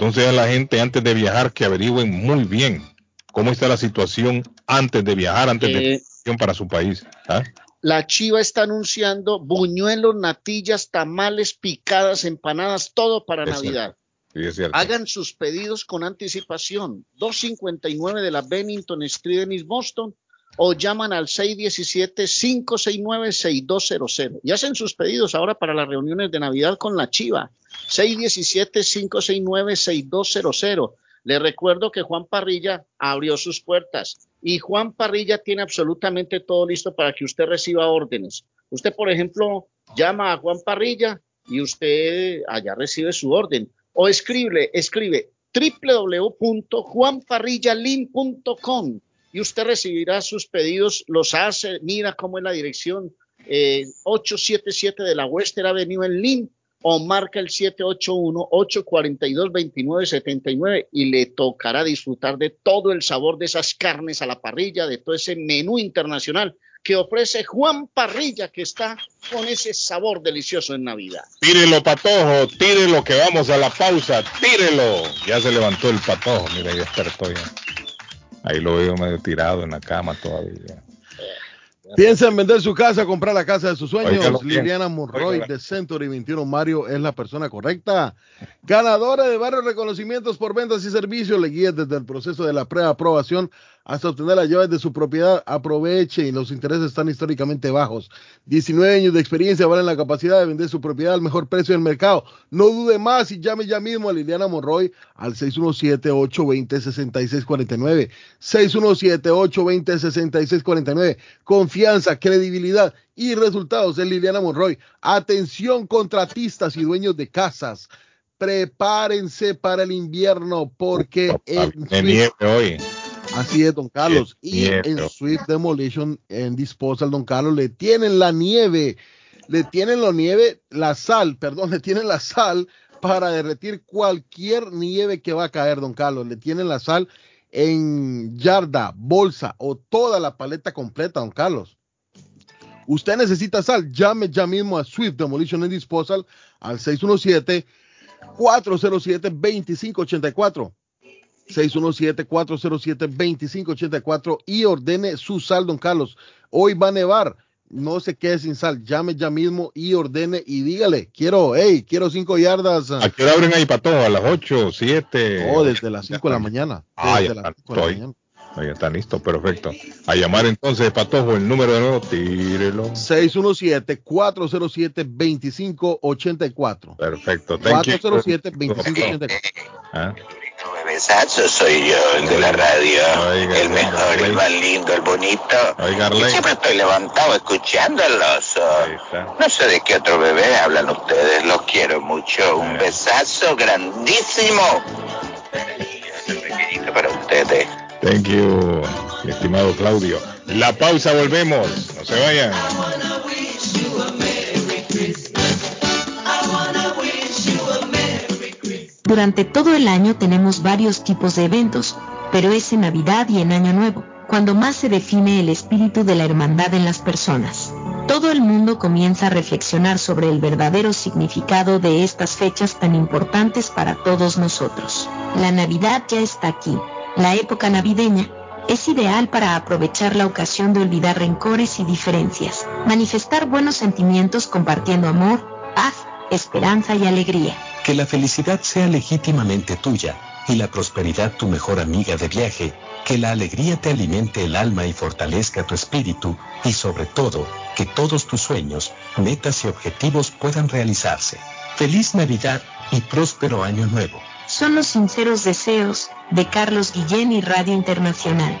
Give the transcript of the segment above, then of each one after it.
Entonces a la gente antes de viajar que averigüen muy bien cómo está la situación antes de viajar, antes de Eh, para su país. ¿ah? La chiva está anunciando buñuelos, natillas, tamales, picadas, empanadas, todo para Es Navidad. Sí, es cierto. Hagan sus pedidos con anticipación. 259 de la Bennington Street en East Boston o llaman al 617-569-6200 y hacen sus pedidos ahora para las reuniones de Navidad con la Chiva. 617-569-6200. Les recuerdo que Juan Parrilla abrió sus puertas y Juan Parrilla tiene absolutamente todo listo para que usted reciba órdenes. Usted, por ejemplo, llama a Juan Parrilla y usted allá recibe su orden o escribe, escribe www.juanparrillalin.com y usted recibirá sus pedidos, los hace, mira cómo es la dirección eh, 877 de la Western Avenue en Lynn o marca el 781-842-2979 y le tocará disfrutar de todo el sabor de esas carnes a la parrilla, de todo ese menú internacional que ofrece Juan Parrilla, que está con ese sabor delicioso en Navidad. Tírelo, patojo, tírelo, que vamos a la pausa, tírelo. Ya se levantó el patojo, mira, ya despertó ya. Ahí lo veo medio tirado en la cama todavía. Piensa en vender su casa, comprar la casa de sus sueños. Liliana Monroy de Century 21 Mario es la persona correcta. Ganadora de varios reconocimientos por ventas y servicios. Le guía desde el proceso de la preaprobación hasta obtener las llaves de su propiedad. Aproveche y los intereses están históricamente bajos. 19 años de experiencia valen la capacidad de vender su propiedad al mejor precio del mercado. No dude más y llame ya mismo a Liliana Monroy al 617-820-6649. 617-820-6649. Confianza, credibilidad y resultados en Liliana Monroy. Atención contratistas y dueños de casas. Prepárense para el invierno porque en De nieve hoy. Así es, don Carlos. Y en Swift Demolition and Disposal, don Carlos, le tienen la nieve, le tienen la nieve, la sal, perdón, le tienen la sal para derretir cualquier nieve que va a caer, don Carlos. Le tienen la sal en yarda, bolsa o toda la paleta completa, don Carlos. Usted necesita sal, llame ya mismo a Swift Demolition and Disposal al 617 407 2584. 617-407-2584 y ordene su sal, don Carlos. Hoy va a nevar, no se quede sin sal, llame ya mismo y ordene y dígale, quiero, hey, quiero cinco yardas. ¿A qué hora abren ahí, patojo? ¿A las 8, 7? Oh, desde las 5 de la mañana. Ah, Desde ya las está, cinco de la estoy. mañana. Ah, ya está listo, perfecto. A llamar entonces, patojo, el número de nuevo, tírelo. 617-407-2584. Perfecto. Thank you. 407-2584. Ah, Bebesazo soy yo, el de la radio. Oiga, el mejor, oiga. el más lindo, el bonito. Oiga. Y siempre estoy levantado escuchándolos. No sé de qué otro bebé hablan ustedes. Los quiero mucho. Un Eh. besazo grandísimo. Pequeñito para ustedes. Thank you, mi estimado Claudio. La pausa, volvemos. No se vayan. Durante todo el año tenemos varios tipos de eventos, pero es en Navidad y en Año Nuevo, cuando más se define el espíritu de la hermandad en las personas. Todo el mundo comienza a reflexionar sobre el verdadero significado de estas fechas tan importantes para todos nosotros. La Navidad ya está aquí. La época navideña es ideal para aprovechar la ocasión de olvidar rencores y diferencias, manifestar buenos sentimientos compartiendo amor, paz, esperanza y alegría. Que la felicidad sea legítimamente tuya y la prosperidad tu mejor amiga de viaje. Que la alegría te alimente el alma y fortalezca tu espíritu. Y sobre todo, que todos tus sueños, metas y objetivos puedan realizarse. Feliz Navidad y próspero Año Nuevo. Son los sinceros deseos de Carlos Guillén y Radio Internacional.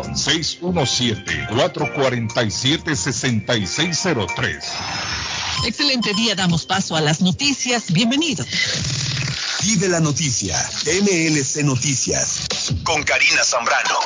617-447-6603. Excelente día, damos paso a las noticias. Bienvenidos. Vive la noticia. MLC Noticias. Con Karina Zambrano.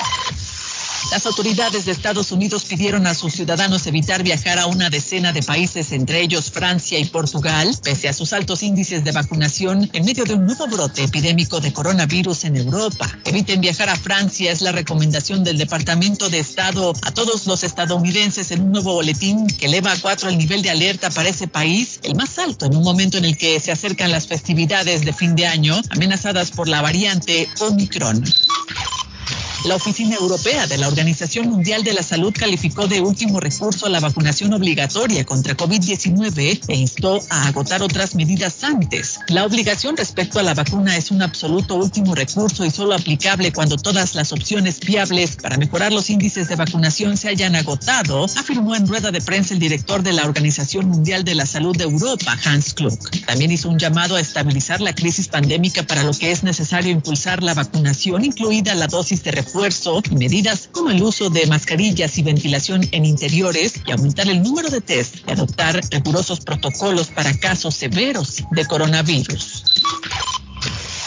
Las autoridades de Estados Unidos pidieron a sus ciudadanos evitar viajar a una decena de países, entre ellos Francia y Portugal, pese a sus altos índices de vacunación en medio de un nuevo brote epidémico de coronavirus en Europa. Eviten viajar a Francia es la recomendación del Departamento de Estado a todos los estadounidenses en un nuevo boletín que eleva a cuatro el nivel de alerta para ese país, el más alto en un momento en el que se acercan las festividades de fin de año amenazadas por la variante Omicron. La Oficina Europea de la Organización Mundial de la Salud calificó de último recurso la vacunación obligatoria contra COVID-19 e instó a agotar otras medidas antes. La obligación respecto a la vacuna es un absoluto último recurso y solo aplicable cuando todas las opciones viables para mejorar los índices de vacunación se hayan agotado, afirmó en rueda de prensa el director de la Organización Mundial de la Salud de Europa, Hans Klug. También hizo un llamado a estabilizar la crisis pandémica para lo que es necesario impulsar la vacunación, incluida la dosis de refuerzo y medidas como el uso de mascarillas y ventilación en interiores y aumentar el número de test y adoptar rigurosos protocolos para casos severos de coronavirus.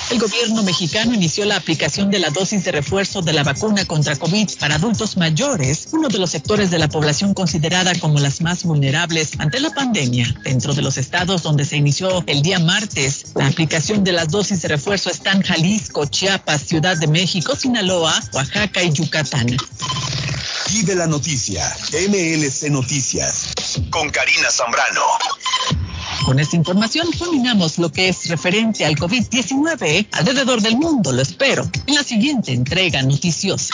El gobierno mexicano inició la aplicación de la dosis de refuerzo de la vacuna contra COVID para adultos mayores, uno de los sectores de la población considerada como las más vulnerables ante la pandemia. Dentro de los estados donde se inició el día martes, la aplicación de las dosis de refuerzo están Jalisco, Chiapas, Ciudad de México, Sinaloa, Oaxaca y Yucatán. Vive la noticia, MLC Noticias, con Karina Zambrano. Con esta información culminamos lo que es referente al COVID-19 alrededor del mundo. Lo espero en la siguiente entrega noticiosa.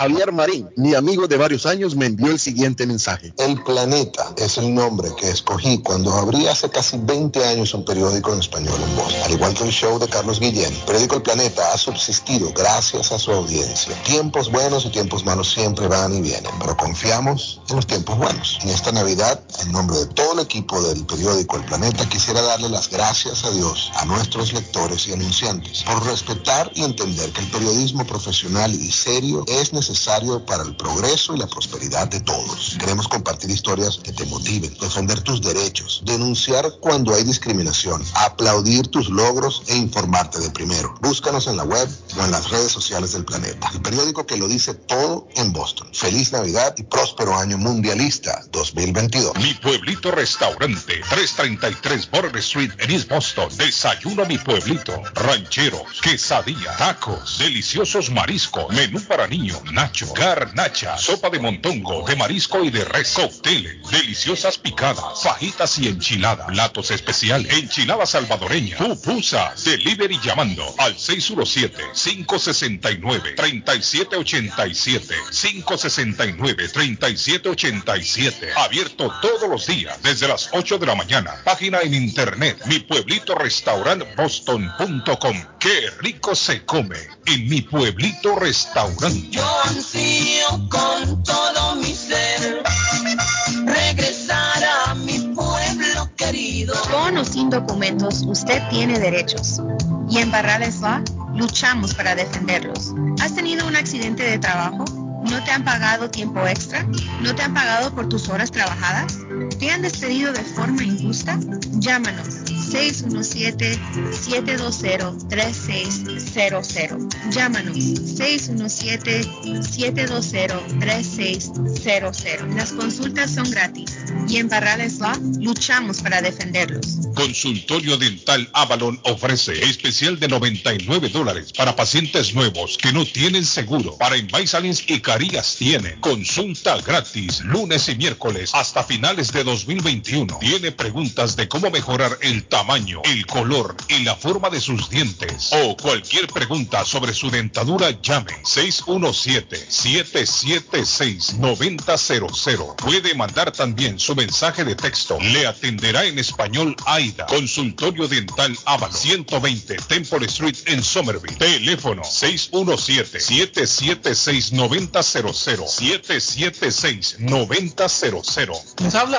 Javier Marín, mi amigo de varios años, me envió el siguiente mensaje. El Planeta es el nombre que escogí cuando abrí hace casi 20 años un periódico en español en voz. Al igual que el show de Carlos Guillén, periódico El Planeta ha subsistido gracias a su audiencia. Tiempos buenos y tiempos malos siempre van y vienen, pero confiamos en los tiempos buenos. En esta Navidad, en nombre de todo el equipo del periódico El Planeta, quisiera darle las gracias a Dios, a nuestros lectores y anunciantes, por respetar y entender que el periodismo profesional y serio es necesario necesario para el progreso y la prosperidad de todos. Queremos compartir historias que te motiven, defender tus derechos, denunciar cuando hay discriminación, aplaudir tus logros e informarte de primero. Búscanos en la web o en las redes sociales del planeta. El periódico que lo dice todo en Boston. Feliz Navidad y próspero año mundialista 2022. Mi pueblito restaurante, 333 Border Street en East Boston. Desayuno mi pueblito. Rancheros, quesadilla, tacos, deliciosos mariscos, menú para niños, nacho, garnacha, sopa de montongo, de marisco y de res, cócteles, deliciosas picadas, fajitas y enchiladas, platos especiales, enchilada salvadoreña, pupusas, delivery llamando al 617-569-3787, 569-3787, abierto todos los días desde las 8 de la mañana, página en internet, mi pueblito restaurant boston.com, qué rico se come en mi pueblito restaurante Con o sin documentos, usted tiene derechos. Y en Barrales Law luchamos para defenderlos. ¿Has tenido un accidente de trabajo? ¿No te han pagado tiempo extra? ¿No te han pagado por tus horas trabajadas? ¿Te han despedido de forma injusta? Llámanos 617-720-3600. Llámanos 617-720-3600. Las consultas son gratis y en Barrales Law luchamos para defenderlos. Consultorio Dental Avalon ofrece especial de 99 dólares para pacientes nuevos que no tienen seguro. Para Invisalins y Carías tiene consulta gratis lunes y miércoles hasta finales de 2021. Tiene preguntas de cómo mejorar el tamaño, el color y la forma de sus dientes o cualquier pregunta sobre su dentadura, llame 617-776-9000. Puede mandar también su mensaje de texto. Le atenderá en español AIDA. Consultorio Dental Ávalo, 120 Temple Street en Somerville. Teléfono 617-776-9000. 776-9000. Les habla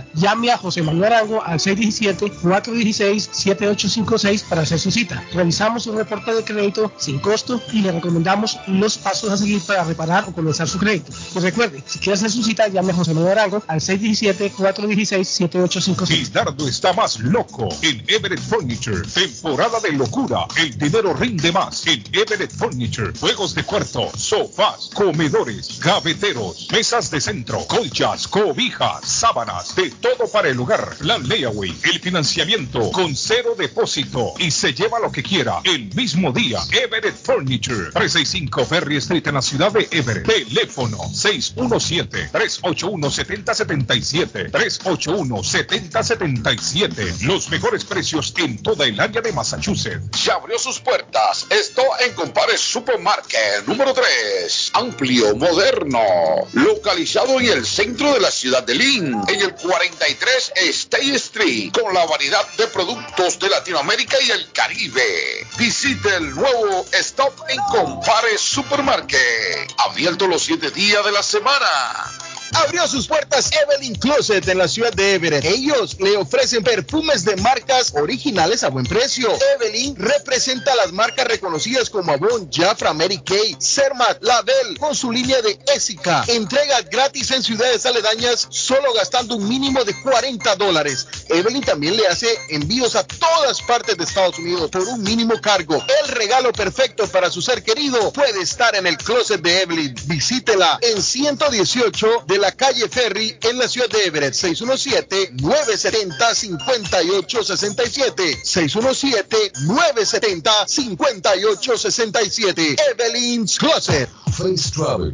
Llame a José Manuel Arango al 617-416-7856 para hacer su cita. Realizamos un reporte de crédito sin costo y le recomendamos los pasos a seguir para reparar o comenzar su crédito. Pues recuerde, si quiere hacer su cita, llame a José Manuel Arango al 617-416-7856. Gildardo está más loco en Everett Furniture. Temporada de locura. El dinero rinde más en Everett Furniture. Juegos de cuarto, sofás, comedores, gaveteros, mesas de centro, colchas, cobijas, sábanas, de todo para el hogar. Plan layaway, el financiamiento con cero depósito y se lleva lo que quiera el mismo día. Everett Furniture, 365 Ferry Street en la ciudad de Everett. Teléfono 617-381-7077. 381-7077. Los mejores precios en toda el área de Massachusetts. Ya abrió sus puertas. Esto en Compare Supermarket número 3. Amplio, moderno. Localizado en el centro de la ciudad de Lynn. En el 43 State Street. Con la variedad de productos de Latinoamérica y el Caribe. Visite el nuevo Stop en Compare Supermarket. Abierto los 7 días de la semana. Abrió sus puertas Evelyn Closet en la ciudad de Everett. Ellos le ofrecen perfumes de marcas originales a buen precio. Evelyn representa las marcas reconocidas como Avon, Jafra, Mary Kay, Cermat, Label, con su línea de Ésica. Entrega gratis en ciudades aledañas solo gastando un mínimo de 40 dólares. Evelyn también le hace envíos a todas partes de Estados Unidos por un mínimo cargo. El regalo perfecto para su ser querido puede estar en el closet de Evelyn. Visítela en 118 de la calle Ferry en la ciudad de Everett. 617-970-5867. 617-970-5867. Evelyn's Closet. Face Travel.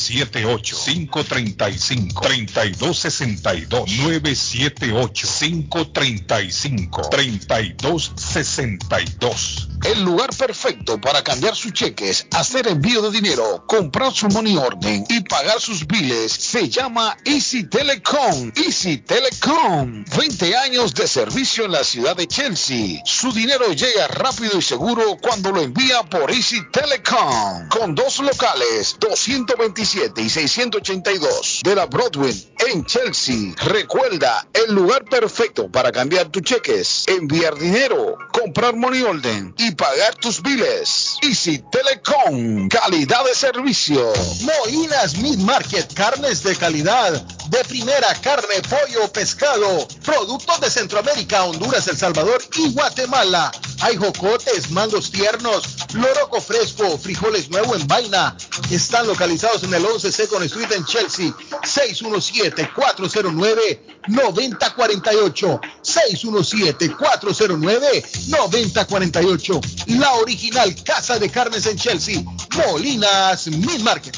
978-535-3262. 978-535-3262. El lugar perfecto para cambiar sus cheques, hacer envío de dinero, comprar su money order y pagar sus biles se llama Easy Telecom. Easy Telecom. 20 años de servicio en la ciudad de Chelsea. Su dinero llega rápido y seguro cuando lo envía por Easy Telecom. Con dos locales, 227 617 y 682 de la Broadway en Chelsea. Recuerda, el lugar perfecto para cambiar tus cheques, enviar dinero, comprar money order y pagar tus biles. Easy Telecom, calidad de servicio. Moinas Meat Market, carnes de calidad, de primera carne, pollo, pescado, productos de Centroamérica, Honduras, El Salvador y Guatemala. Hay jocotes, mangos tiernos, loroco fresco, frijoles nuevo en vaina. Están localizados en el 11 Second Street en Chelsea. 617-409-9048. 617-409-9048. La original Casa de Carnes en Chelsea. Molinas Meat Market.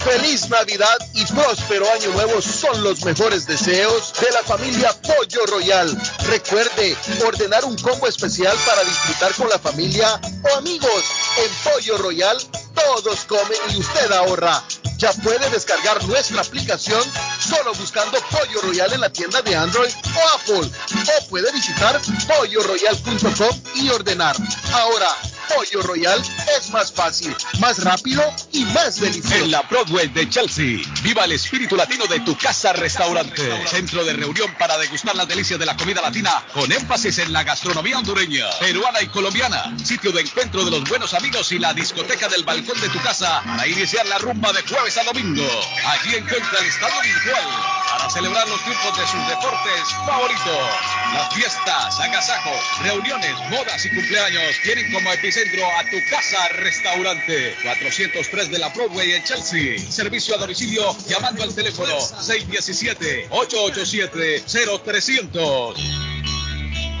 Feliz Navidad y próspero Año Nuevo son los mejores deseos de la familia Pollo Royal. Recuerde ordenar un combo especial para disfrutar con la familia o amigos. En Pollo Royal todos comen y usted ahorra. Ya puede descargar nuestra aplicación solo buscando Pollo Royal en la tienda de Android o Apple. O puede visitar polloroyal.com y ordenar. Ahora, Pollo Royal es más fácil, más rápido y más delicioso. En la Broadway de Chelsea, viva el espíritu latino de tu casa restaurante. Centro de reunión para degustar las delicias de la comida latina con énfasis en la gastronomía hondureña, peruana y colombiana. Sitio de encuentro de los buenos amigos y la discoteca del balcón de tu casa para iniciar la rumba de jueves a domingo. Allí encuentra el estadio virtual para celebrar los triunfos de sus deportes favoritos. Las fiestas, agasajos, reuniones, bodas y cumpleaños tienen como epicentro a tu casa restaurante 403 de la Broadway en Chelsea. Servicio a domicilio llamando al teléfono 617-887-0300.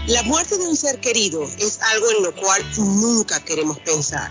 La muerte de un ser querido es algo en lo cual nunca queremos pensar,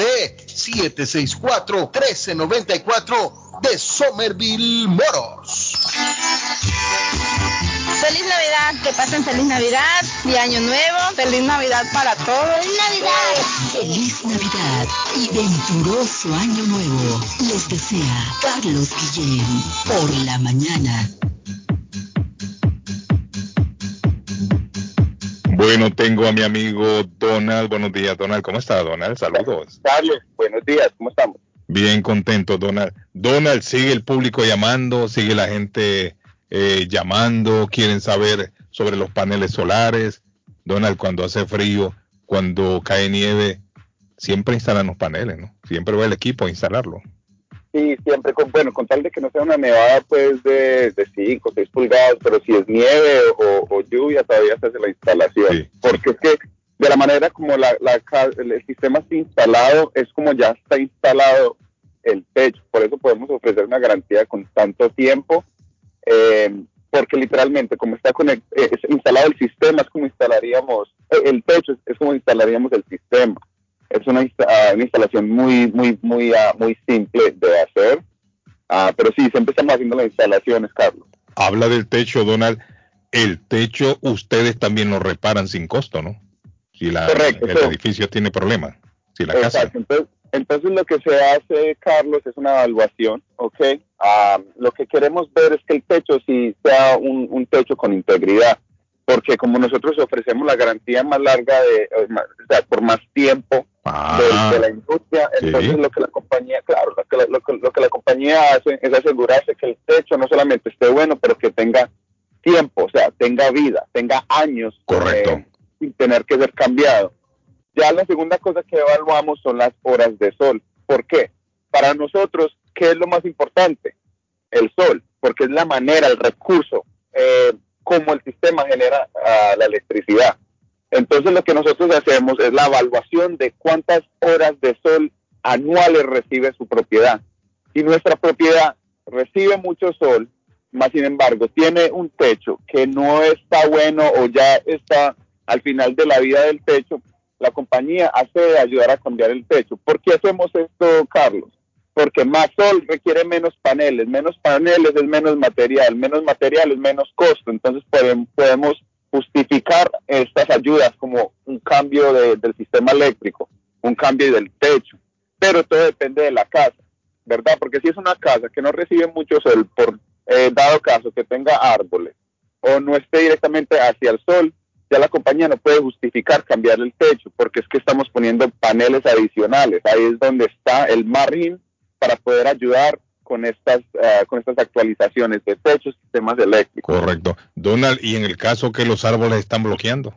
764-1394 de Somerville Moros. Feliz Navidad, que pasen feliz Navidad y Año Nuevo. Feliz Navidad para todos. ¡Feliz Navidad! Feliz Navidad y venturoso Año Nuevo. Les desea Carlos Guillén por la mañana. Bueno, tengo a mi amigo Donald. Buenos días, Donald. ¿Cómo está, Donald? Saludos. Carlos, buenos días. ¿Cómo estamos? Bien contento, Donald. Donald, sigue el público llamando, sigue la gente eh, llamando, quieren saber sobre los paneles solares. Donald, cuando hace frío, cuando cae nieve, siempre instalan los paneles, ¿no? Siempre va el equipo a instalarlo. Sí, siempre, con, bueno, con tal de que no sea una nevada pues de 5 o 6 pulgadas, pero si es nieve o, o, lluvia todavía se hace la instalación. Porque es que de la manera como la, la, el sistema está instalado, es como ya está instalado el techo. Por eso podemos ofrecer una garantía con tanto tiempo, eh, porque literalmente como está conect- eh, es instalado el sistema, es como instalaríamos, eh, el techo es, es como instalaríamos el sistema. Es una, ah, una instalación muy, muy, muy, ah, muy simple de hacer, Ah, pero sí, siempre estamos haciendo las instalaciones, Carlos. Habla del techo, Donald. El techo ustedes también lo reparan sin costo, ¿no? Si la, Correcto, el sí. edificio tiene problemas. Si la casa. Entonces, entonces lo que se hace, Carlos, es una evaluación, ¿ok? Ah, lo que queremos ver es que el techo sí sea un, un techo con integridad, porque como nosotros ofrecemos la garantía más larga de, o sea, por más tiempo de, de la industria, sí. entonces lo que la compañía, claro, lo que la, lo que- lo que la compañía hace es asegurarse que el techo no solamente esté bueno, pero que tenga tiempo, o sea, tenga vida, tenga años eh, sin tener que ser cambiado. Ya la segunda cosa que evaluamos son las horas de sol. ¿Por qué? Para nosotros, ¿qué es lo más importante? El sol, porque es la manera, el recurso, eh, como el sistema genera ah, la electricidad. Entonces lo que nosotros hacemos es la evaluación de cuántas horas de sol anuales recibe su propiedad. Si nuestra propiedad recibe mucho sol, más sin embargo tiene un techo que no está bueno o ya está al final de la vida del techo, la compañía hace ayudar a cambiar el techo. ¿Por qué hacemos esto, Carlos? Porque más sol requiere menos paneles, menos paneles es menos material, menos material es menos costo. Entonces podem- podemos justificar estas ayudas como un cambio de- del sistema eléctrico, un cambio del techo. Pero todo depende de la casa, ¿verdad? Porque si es una casa que no recibe mucho sol, por eh, dado caso que tenga árboles o no esté directamente hacia el sol, ya la compañía no puede justificar cambiar el techo porque es que estamos poniendo paneles adicionales. Ahí es donde está el margen para poder ayudar con estas, eh, con estas actualizaciones de techos, sistemas eléctricos. Correcto. Donald, y en el caso que los árboles están bloqueando.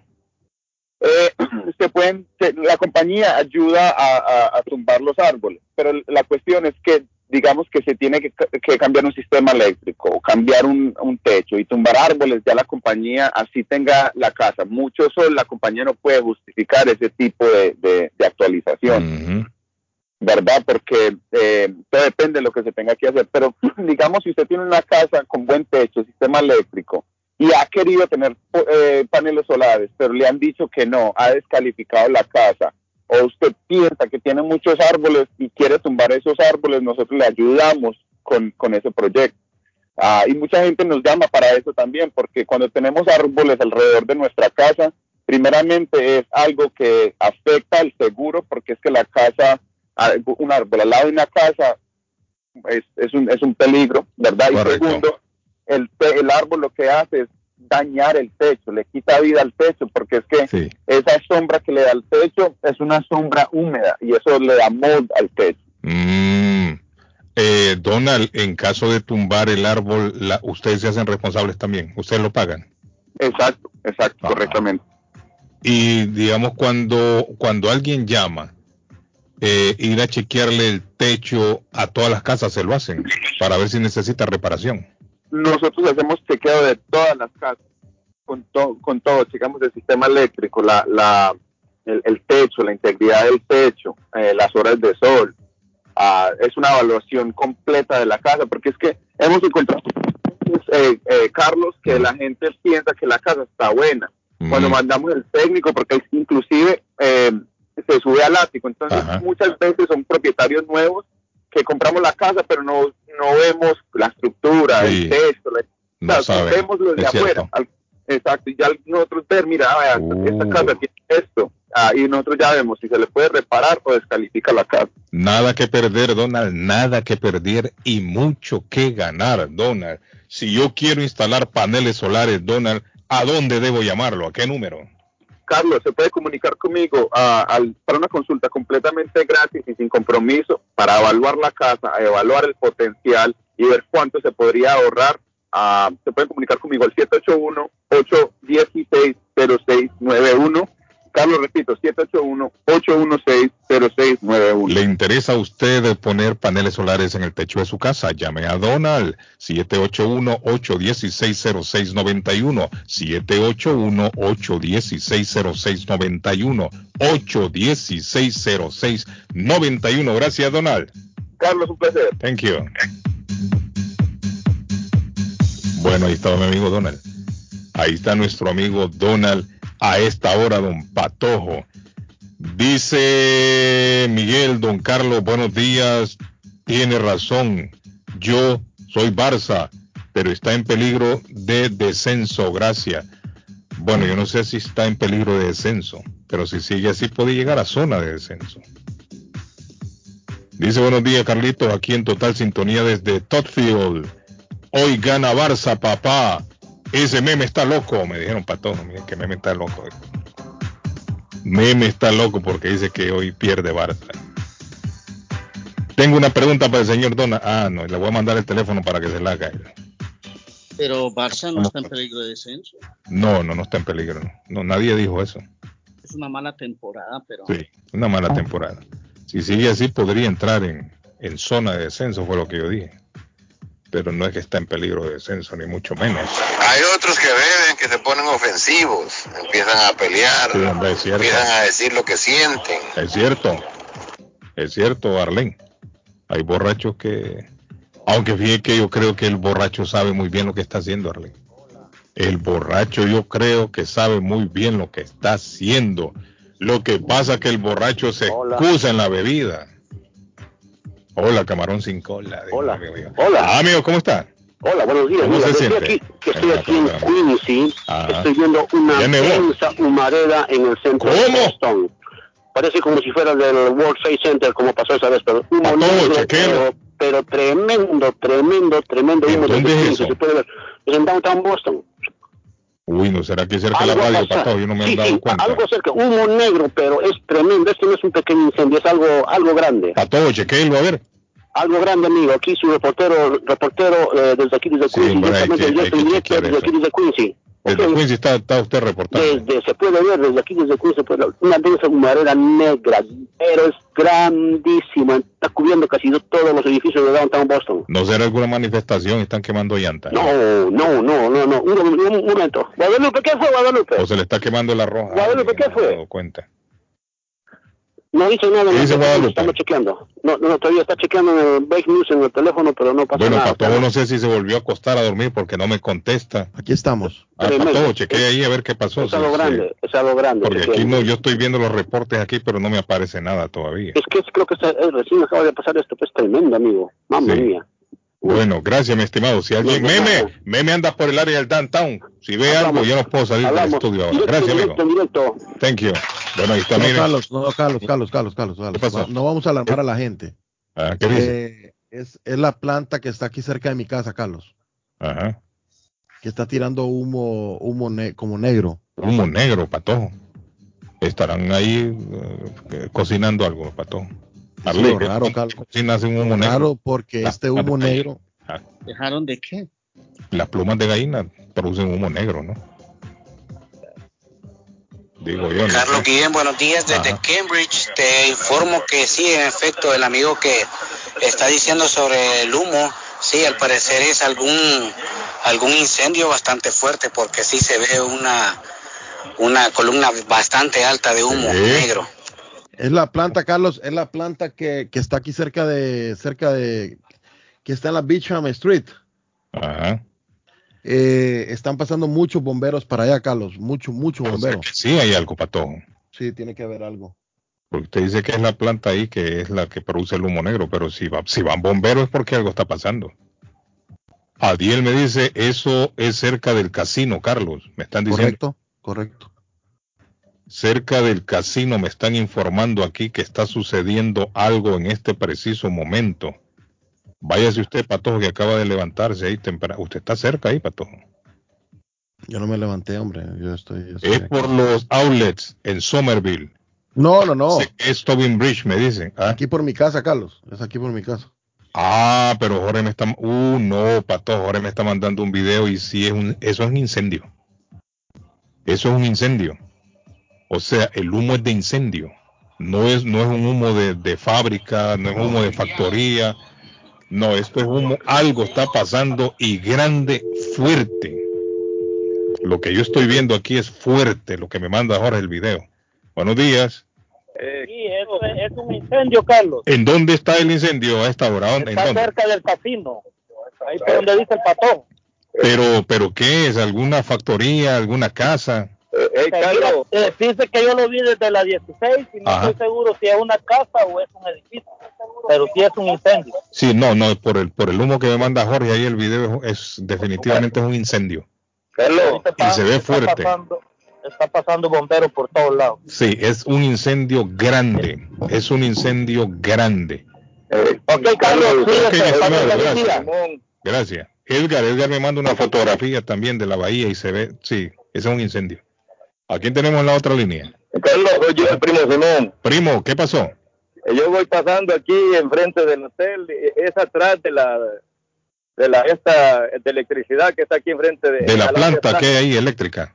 Eh, se pueden, se- la compañía ayuda a, a- a tumbar los árboles, pero la cuestión es que digamos que se tiene que, ca- que cambiar un sistema eléctrico o cambiar un, un techo y tumbar árboles, ya la compañía así tenga la casa mucho sol, la compañía no puede justificar ese tipo de, de- de actualización. ¿Verdad? Porque eh, todo depende de lo que se tenga que hacer. Pero digamos, si usted tiene una casa con buen techo, sistema eléctrico, y ha querido tener eh, paneles solares, pero le han dicho que no, ha descalificado la casa, o usted piensa que tiene muchos árboles y quiere tumbar esos árboles, nosotros le ayudamos con, con ese proyecto. Ah, y mucha gente nos llama para eso también, porque cuando tenemos árboles alrededor de nuestra casa, primeramente es algo que afecta al seguro, porque es que la casa, un árbol al lado de una casa es, es, un, es un peligro, ¿verdad? Y segundo, el, te- el árbol lo que hace es dañar el techo, le quita vida al techo, porque es que esa sombra que le da al techo es una sombra húmeda y eso le da mold al techo. Mm. Eh, Donald, en caso de tumbar el árbol, la- ustedes se hacen responsables también. Ustedes lo pagan. Exacto, exacto, correctamente. Y digamos, cuando, cuando alguien llama, eh, ir a chequearle el techo a todas las casas, se lo hacen para ver si necesita reparación. Nosotros hacemos chequeo de todas las casas, con, to- con todo, checamos el sistema eléctrico, la, la, el, el techo, la integridad del techo, eh, las horas de sol. Ah, es una evaluación completa de la casa, porque es que hemos encontrado, eh, eh, Carlos, que la gente piensa que la casa está buena. Cuando mandamos el técnico, porque inclusive eh, se sube al ático, entonces muchas veces son propietarios nuevos que compramos la casa, pero no, no vemos la estructura, Sí. el la- No o sea, vemos lo de es afuera. Al- exacto, y ya nosotros ver, mira, vea, Uh. esta casa tiene esto, ah, y nosotros ya vemos si se le puede reparar o descalifica la casa. Nada que perder, Donald, nada que perder y mucho que ganar, Donald. Si yo quiero instalar paneles solares, Donald, ¿a dónde debo llamarlo? ¿A qué número? Carlos, se puede comunicar conmigo ah, para una consulta completamente gratis y sin compromiso para evaluar la casa, evaluar el potencial y ver cuánto se podría ahorrar. Ah, se pueden comunicar conmigo al 781-816-0691. Carlos, repito, 781-816-0691. ¿Le interesa a usted poner paneles solares en el techo de su casa? Llame a Donald, 781-816-0691, 781-816-0691, 816-0691. Gracias, Donald. Carlos, un placer. Thank you. Bueno, ahí está mi amigo Donald. Ahí está nuestro amigo Donald a esta hora, don Patojo. Dice Miguel, don Carlos, buenos días. Tiene razón. Yo soy Barça, pero está en peligro de descenso. Gracias. Bueno, yo no sé si está en peligro de descenso, pero si sigue así puede llegar a zona de descenso. Dice buenos días, Carlitos, aquí en total sintonía desde Totfield. Hoy gana Barça, papá. Ese meme está loco, me dijeron todos. Miren que meme está loco. Meme está loco porque dice que hoy pierde Barça. Tengo una pregunta para el señor Dona. Ah, no, le voy a mandar el teléfono para que se la haga. Pero Barça no está en peligro de descenso. No, no, no está en peligro. No, no nadie dijo eso. Es una mala temporada, pero. Sí, una mala temporada. Si sigue así, podría entrar en, en zona de descenso, fue lo que yo dije. Pero no es que está en peligro de descenso, ni mucho menos. Hay otros que beben, que se ponen ofensivos, empiezan a pelear, Sí, hombre, es cierto. empiezan a decir lo que sienten. Es cierto. Es cierto, Arlen. Hay borrachos que. Aunque fíjate que yo creo que el borracho sabe muy bien lo que está haciendo, Arlen. El borracho yo creo que sabe muy bien lo que está haciendo. Lo que pasa es que el borracho se excusa en la bebida. Hola, camarón sin cola. Hola. Hola. Ah, amigo, ¿cómo está? Hola, buenos días. ¿Cómo Mira, se estoy siente? aquí, que estoy aquí en Quincy. Ajá. Estoy viendo una densa humareda en el centro de Boston. Parece como si fuera del World Trade Center, como pasó esa vez, pero humo negro, pero, pero tremendo, tremendo, tremendo humo dónde es eso? se puede ver. Es en downtown Boston. Uy, ¿no será que cerca de la radio, Pato? Yo no me sí, han dado sí, cuenta. algo cerca, humo negro, pero es tremendo. Esto no es un pequeño incendio, es algo, algo grande. Pato, chequéelo, a ver. Algo grande, amigo. Aquí su reportero, reportero eh, desde aquí, desde Quincy. hombre, hay que- hay que desde aquí, desde Quincy. Desde Ok. Quincy está, está usted reportando. Desde, se puede ver desde aquí, desde Quincy, se puede ver una densa humareda negra, pero es grandísima. Está cubriendo casi todos los edificios de downtown Boston. ¿No será alguna manifestación? Están quemando llantas. No, no, no, no, no. Un, un- un momento. Guadalupe, ¿qué fue Guadalupe? O se le está quemando la roja. Guadalupe, ¿qué No fue? dado cuenta. No dice nada. ¿Qué no, dice no, Guadalupe? Estamos chequeando. No, no, todavía está chequeando en el break news en el teléfono, pero no pasa Bueno, nada. Pato, no sé si se volvió a acostar a dormir porque no me contesta. Aquí estamos. Ah, Tremendo. Pato, chequee ahí a ver qué pasó. Es algo Sí, sí. grande, es algo grande. Porque aquí no, yo estoy viendo los reportes aquí, pero no me aparece nada todavía. Es que es- creo que eh, recién acaba de pasar esto, pues tremendo, amigo. Mamma Sí. mía. Bueno, gracias, mi estimado. Si alguien, No, no, meme, no. meme anda por el área del downtown. Si ve algo, yo no puedo salir del Hablamos. estudio ahora. Directo, Gracias, amigo. directo, directo. Thank you. Bueno, ahí está, No, mire. Carlos, no, Carlos, Carlos, Carlos, Carlos, Carlos. pasó? No vamos a alarmar a la gente. Ah, ¿qué dice? Eh, es, es la planta que está aquí cerca de mi casa, Carlos, Ajá. que está tirando humo, humo ne- como negro. Humo negro, patojo. Estarán ahí eh, cocinando algo, patojo. Sí, Arle, lo ¿qué raro, Carlos. cocinas un humo negro? Raro porque este humo negro, ah, ¿Dejaron de qué? Las plumas de gallina producen humo negro, ¿no? Digo yo. ¿no? Carlos Guillén, buenos días desde Ajá. Cambridge. Te informo que sí, en efecto, el amigo que está diciendo sobre el humo, sí, al parecer es algún algún incendio bastante fuerte porque sí se ve una una columna bastante alta de humo Sí. negro. Es la planta, Carlos, es la planta que, que está aquí cerca de, cerca de, que está en la Beachham Street. Ajá. Eh, están pasando muchos bomberos para allá, Carlos, mucho, mucho O sea bomberos. sí hay algo, patojo. Sí, tiene que haber algo. Porque usted dice que es la planta ahí que es la que produce el humo negro, pero si, va, si van bomberos es porque algo está pasando. Adiel me dice, eso es cerca del casino, Carlos. Me están diciendo. Correcto, correcto. Cerca del casino me están informando aquí que está sucediendo algo en este preciso momento. Váyase usted, Patojo, que acaba de levantarse ahí temprano. Usted está cerca ahí, Patojo. Yo no me levanté, hombre. Yo estoy. yo estoy Es aquí. por los outlets en Somerville. No, no, no. Es Tobin Bridge, me dicen. ¿ah? Aquí por mi casa, Carlos. Es aquí por mi casa. Ah, pero Jorge me está... Uh, no, Pato, Jorge me está mandando un video y sí es un... Eso es un incendio. Eso es un incendio. O sea, el humo es de incendio. No es, no es un humo de, de fábrica, no es humo de factoría. No, esto es humo. Algo está pasando y grande, fuerte. Lo que yo estoy viendo aquí es fuerte, lo que me manda Jorge el video. Buenos días. Eso es, es un incendio, Carlos. ¿En dónde está el incendio a esta hora? ¿En Está dónde? cerca del casino. Ahí por donde dice el patón. Pero, pero ¿qué es? ¿Alguna factoría? ¿Alguna casa? Eh, eh, dice que yo lo vi desde la 16 y no Ajá. estoy seguro si es una casa o es un edificio. Pero sí es un incendio. Sí, no, no, por el, por el humo que me manda Jorge ahí el video es definitivamente es un incendio. Y se ve Está fuerte. pasando, está pasando bomberos por todos lados. Sí, es un incendio grande. Es un incendio grande. Ok, Carlos, Ok, pase feliz gracias. Gracias. Edgar, Edgar me manda una fotografía también de la bahía y se ve, sí, ese es un incendio. ¿A quién tenemos en la otra línea? Carlos, soy yo, el primo Simón. Primo, ¿qué pasó? Eh, Yo voy pasando aquí enfrente del hotel, es atrás de la de la esta de electricidad que está aquí enfrente de, De la planta que hay ahí eléctrica.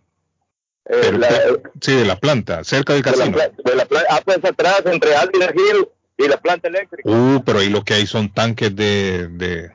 eh, Pero la- usted- sí, de la planta, cerca del de casino. de la pla- ah, pues atrás entre Alvin Hill y la planta eléctrica. Uh, pero ahí lo que hay son tanques de, de,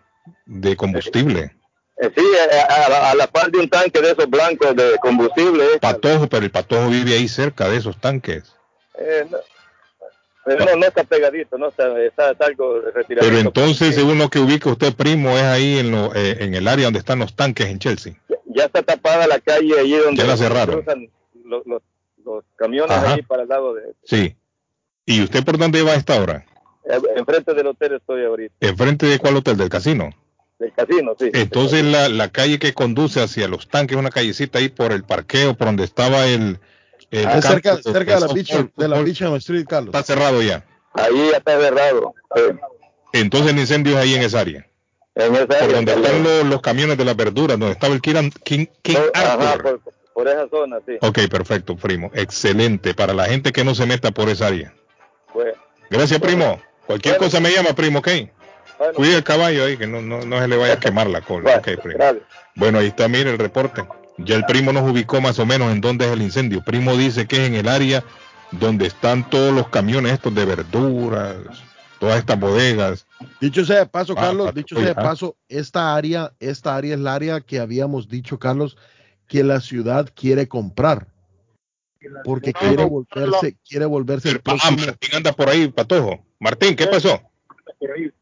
de combustible. Eh, sí, eh, a, a- a la par de un tanque de esos blancos de combustible. eh, Patojo, pero el patojo vive ahí cerca de esos tanques. eh, no, eh, no, no está pegadito, no está, está, está algo retirado. Pero entonces, según lo que ubica usted, primo, es ahí en, lo, eh, en el área donde están los tanques en Chelsea. ya está tapada la calle allí donde Ya la cerraron. cruzan los, los, los camiones Ajá. allí para el lado de Sí. ¿Y usted por dónde va a esta hora? eh, enfrente del hotel estoy ahorita ¿Enfrente de cuál hotel? ¿Del casino? Del casino sí Entonces la, la calle que conduce hacia los tanques, una callecita ahí por el parqueo, por donde estaba el... el Es cerca, cerca de la Beach, de la Beach Street, Carlos. Está cerrado ya. ahí ya está cerrado Entonces el incendio es ahí en esa área. en esa Por área donde Carlos. están los, los camiones de las verduras, donde estaba el King, King, King Ajá, Arthur. por, por esa zona sí Ok, perfecto, primo. Excelente. Para la gente que no se meta por esa área. Pues, Gracias, primo. Cualquier Bueno. cosa me llama, primo, ok. Bueno, Cuide el caballo ahí, que no, no, no se le vaya a quemar la cola. Primo. Bueno, ahí está, mire el reporte. Ya el primo nos ubicó más o menos en dónde es el incendio. Primo dice que es en el área donde están todos los camiones estos de verduras, todas estas bodegas. Dicho sea de paso, Ah, Carlos, ah, dicho sea de ah. paso, esta área, esta área es el área que habíamos dicho, Carlos, que la ciudad quiere comprar. Porque quiere volverse, quiere volverse el Ah, próximo. Martín anda por ahí, patojo. Martín, ¿qué pasó?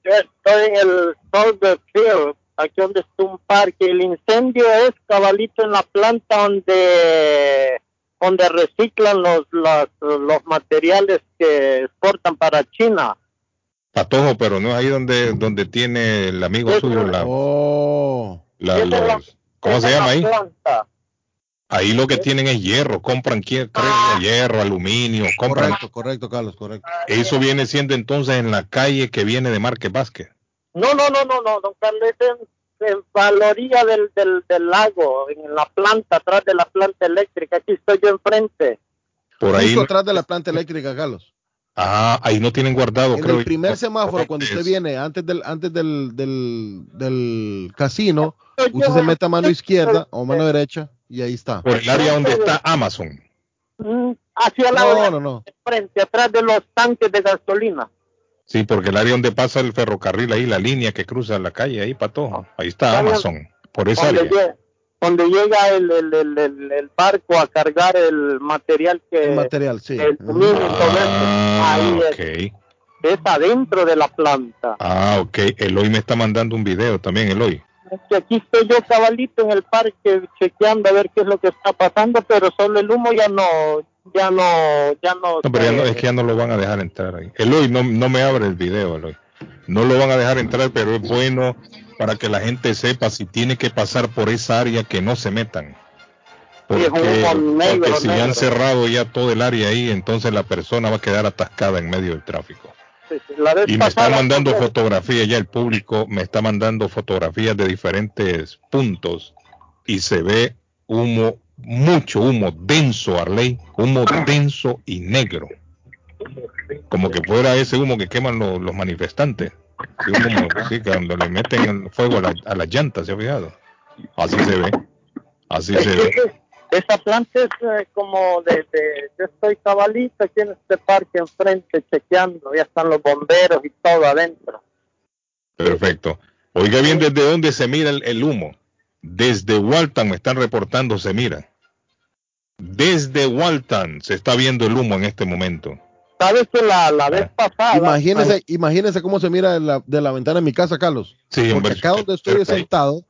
Yo estoy en el Soldier Field, aquí donde está un parque. El incendio es cabalito en la planta donde donde reciclan los, los, los materiales que exportan para China. Patojo, pero no es ahí donde, donde tiene el amigo suyo la, Oh, la- la- ¿cómo se llama la ahí? planta. Ahí lo que tienen es hierro, compran creo, hierro, aluminio, compran. correcto, correcto, Carlos, correcto. Eso viene siendo entonces en la calle que viene de Márquez Vázquez. No, no, no, no, no, don Carlos, es en, en a la orilla del, del, del lago, en la planta, atrás de la planta eléctrica. Aquí estoy yo enfrente. Por ahí, Justo atrás de la planta eléctrica, Carlos. ah, ahí no tienen guardado, En creo. el primer semáforo, cuando usted viene antes del antes del, del, del casino, usted se mete a mano izquierda o mano derecha y ahí está. Por el área donde está Amazon. Mm, Hacia la No, orilla no, no. frente, atrás de los tanques de gasolina. Sí, porque el área donde pasa el ferrocarril ahí, la línea que cruza la calle ahí, Patojo. Ahí está Amazon, por esa donde, área. donde llega el, el, el, el- el barco a cargar el material que... El material, sí. el suministro y todo eso. Ah, Ahí es, ok. es adentro de la planta. Ah, ok. Eloy me está mandando un video también, Eloy. Es que aquí estoy yo cabalito en el parque chequeando a ver qué es lo que está pasando, pero solo el humo ya no, ya no, ya no. No, pero ya no, se- es que ya no lo van a dejar entrar ahí. Eloy, no, no me abre el video, Eloy. No lo van a dejar entrar, pero es bueno para que la gente sepa si tiene que pasar por esa área que no se metan. Porque, porque si ya han cerrado ya todo el área ahí, entonces la persona va a quedar atascada en medio del tráfico. La vez Y me están pasada mandando fotografías, ya el público me está mandando fotografías de diferentes puntos y se ve humo, mucho humo denso, Arley, humo denso y negro. Como que fuera ese humo que queman lo- los manifestantes. Humo, sí, cuando le meten el fuego a la, a las llantas, ¿se ha fijado? Así se ve. Así se ve. Esa planta es eh, como de, de- yo estoy cabalito aquí en este parque enfrente chequeando, ya están los bomberos y todo adentro. Perfecto. Oiga bien desde dónde se mira el, el humo. Desde Walton me están reportando se mira. Desde Walton se está viendo el humo en este momento. sabes que la, la vez pasada. Imagínese, imagínese cómo se mira de la, de la ventana de mi casa, Carlos. Sí, Porque hombre, acá donde estoy sentado,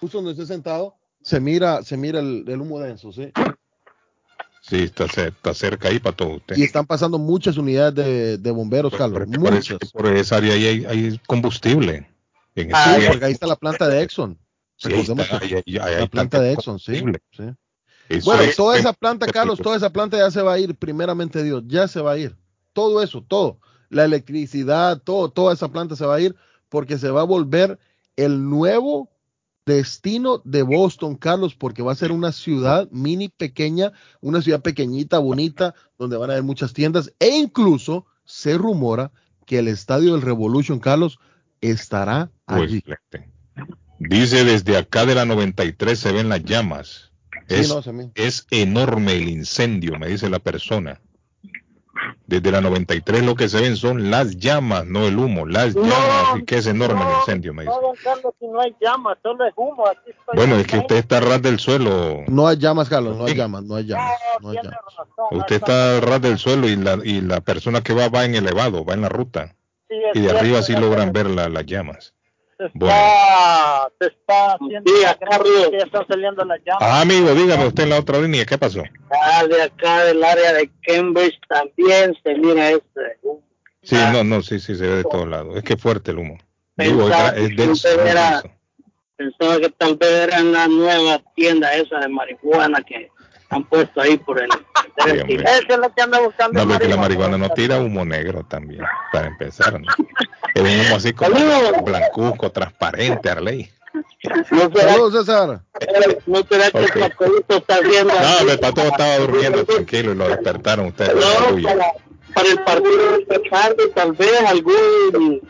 justo donde estoy sentado, se mira, se mira el, el humo denso, ¿sí? Sí, está, está cerca ahí para todo usted. Y están pasando muchas unidades de, de bomberos, Carlos. Por, ese- Muchas. por esa área ahí hay, hay combustible. En Ah, área. porque ahí está la planta de Exxon. Sí, Recordemos está, que ahí- ahí- ahí la planta de Exxon, sí. sí. Eso Bueno, es- toda es- esa planta, Carlos, toda esa planta ya se va a ir, primeramente Dios, ya se va a ir. Todo eso, todo. La electricidad, todo, toda esa planta se va a ir porque se va a volver el nuevo destino de Boston, Carlos, porque va a ser una ciudad mini pequeña, una ciudad pequeñita, bonita, donde van a haber muchas tiendas e incluso se rumora que el estadio del Revolution, Carlos, estará Pues, allí. excelente. Dice desde acá de la 93 se ven las llamas. Sí, no, es enorme el incendio, me dice la persona. Desde la 93 lo que se ven son las llamas, no el humo, las llamas, y que es enorme el incendio, me dice. No, don Carlos, si no hay llamas, solo es humo. Aquí estoy Bueno, es que usted está a ras del suelo, No hay llamas, Carlos, no hay llamas, no hay llamas, no hay llamas. usted está a ras del suelo y la, y la persona que va va en elevado, va en la ruta, Sí, y de cierto, arriba sí logran ver la- las llamas. Se Bueno. está, se está haciendo Sí, acá ya están saliendo las llamas. Ah, amigo, dígame usted en la otra línea, ¿qué pasó? Ah, de acá del área de Cambridge también se mira este. Sí, no, no, sí, sí, se ve de todos lados. Es que es fuerte el humo. Digo, Pensaba gra- es denso, era-. Pensaba que tal vez era en la nueva tienda esa de marihuana que han puesto ahí por el. Sí. Ese es lo que anda buscando. No, porque la marihuana. no tira humo negro también, para empezar. ¿no? Es un humo así como blancuzco, transparente, Arley. No será, Saludos, César. no será que Ok. el papelito está haciendo. No, el pato estaba durmiendo tranquilo y lo despertaron ustedes. la No, para, para el partido de esta tarde, tal vez algún.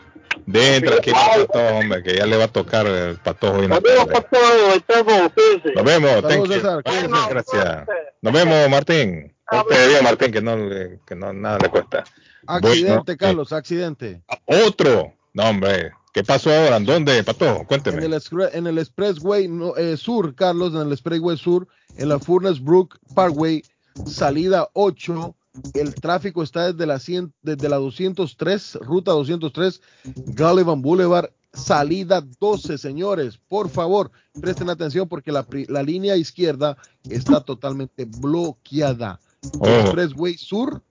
Dejen tranquilo patojo, hombre, que ya le va a tocar el patojo en pastor, estamos, fíjense. Nos vemos, thank you. Gracias. Nos vemos, Martín. Te digo, Martín, que no, le- que no nada le cuesta. Accidente, Bueno, Carlos, accidente. Otro. No, hombre. ¿Qué pasó ahora? ¿En dónde, Patojo? En Cuénteme. el, excre- en el Expressway no, eh, Sur, Carlos, en el Expressway Sur, en la Furnace Brook Parkway, salida 8. El tráfico está desde la, 100 desde la 203, ruta 203, Gallivan Boulevard, salida 12, señores. Por favor, presten atención porque la, línea izquierda está totalmente bloqueada. Oh. Expressway Sur,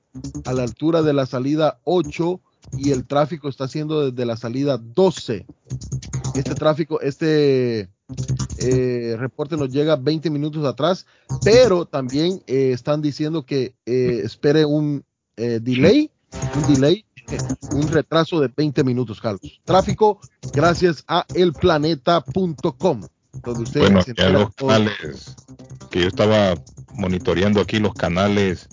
a la altura de la salida 8, y el tráfico está haciendo desde la salida 12 este tráfico, este eh, reporte nos llega 20 minutos atrás, pero también eh, están diciendo que eh, espere un eh, delay, un delay, un retraso de 20 minutos, Carlos. Tráfico gracias a elplaneta.com, donde ustedes Bueno, ya los canales que yo estaba monitoreando aquí, los canales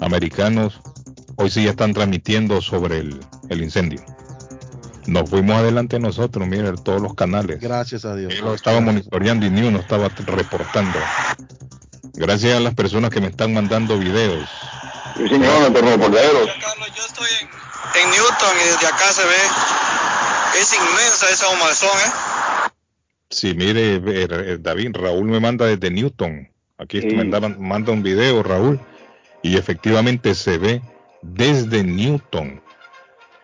americanos, hoy sí ya están transmitiendo sobre el, el incendio. Nos fuimos adelante nosotros, miren, todos los canales. Gracias a Dios. Yo lo estaba monitoreando y ni uno estaba reportando. Gracias a las personas que me están mandando videos. Sí, señor, nuestros reporteros. en Newton y desde acá se ve, es inmensa esa humazón, ¿eh? Sí, mire, eh, eh, David, Raúl me manda desde Newton. Aquí Sí. manda un video, Raúl, y efectivamente se ve desde Newton.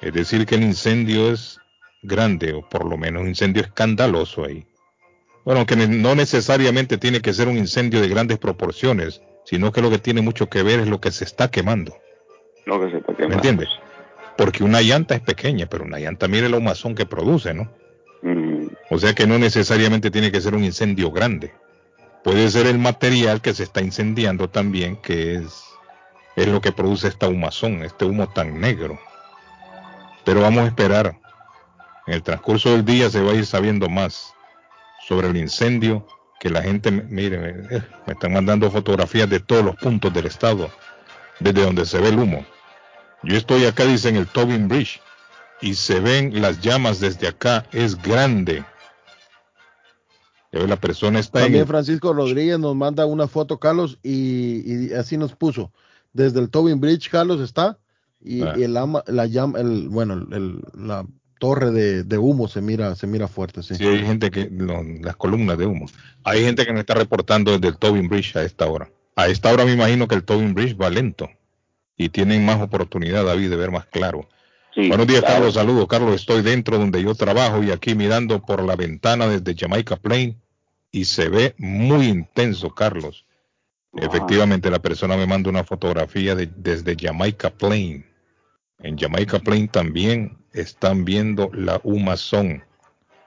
Es decir, que el incendio es grande, o por lo menos un incendio escandaloso ahí. Bueno, que no necesariamente tiene que ser un incendio de grandes proporciones, sino que lo que tiene mucho que ver es lo que se está quemando. Lo que se está ¿Me quemando. entiendes? Porque una llanta es pequeña, pero una llanta, mire la humazón que produce, ¿no? Mm, O sea que no necesariamente tiene que ser un incendio grande. Puede ser el material que se está incendiando también, que es, es lo que produce esta humazón, este humo tan negro. Pero vamos a esperar. En el transcurso del día se va a ir sabiendo más sobre el incendio, que la gente, mire, me, están mandando fotografías de todos los puntos del estado, desde donde se ve el humo. Yo estoy acá, dice, en el Tobin Bridge, y se ven las llamas desde acá, es grande. La persona está También Francisco Rodríguez nos manda una foto, Carlos, y, y así nos puso. Desde el Tobin Bridge, Carlos está, y, Ah. y el, ama- la llama, el, bueno, el- la torre de, de humo se mira, se mira fuerte, sí. Sí, hay gente que, lo- las columnas de humo. Hay gente que me está reportando desde el Tobin Bridge a esta hora. A esta hora me imagino que el Tobin Bridge va lento. y tienen más oportunidad, David, de ver más claro. Buenos días, Carlos. Saludos, Carlos. Estoy dentro donde yo trabajo y aquí mirando por la ventana desde Jamaica Plain y se ve muy intenso, Carlos. Efectivamente, la persona me manda una fotografía de, desde Jamaica Plain. En Jamaica Plain también están viendo la humazón.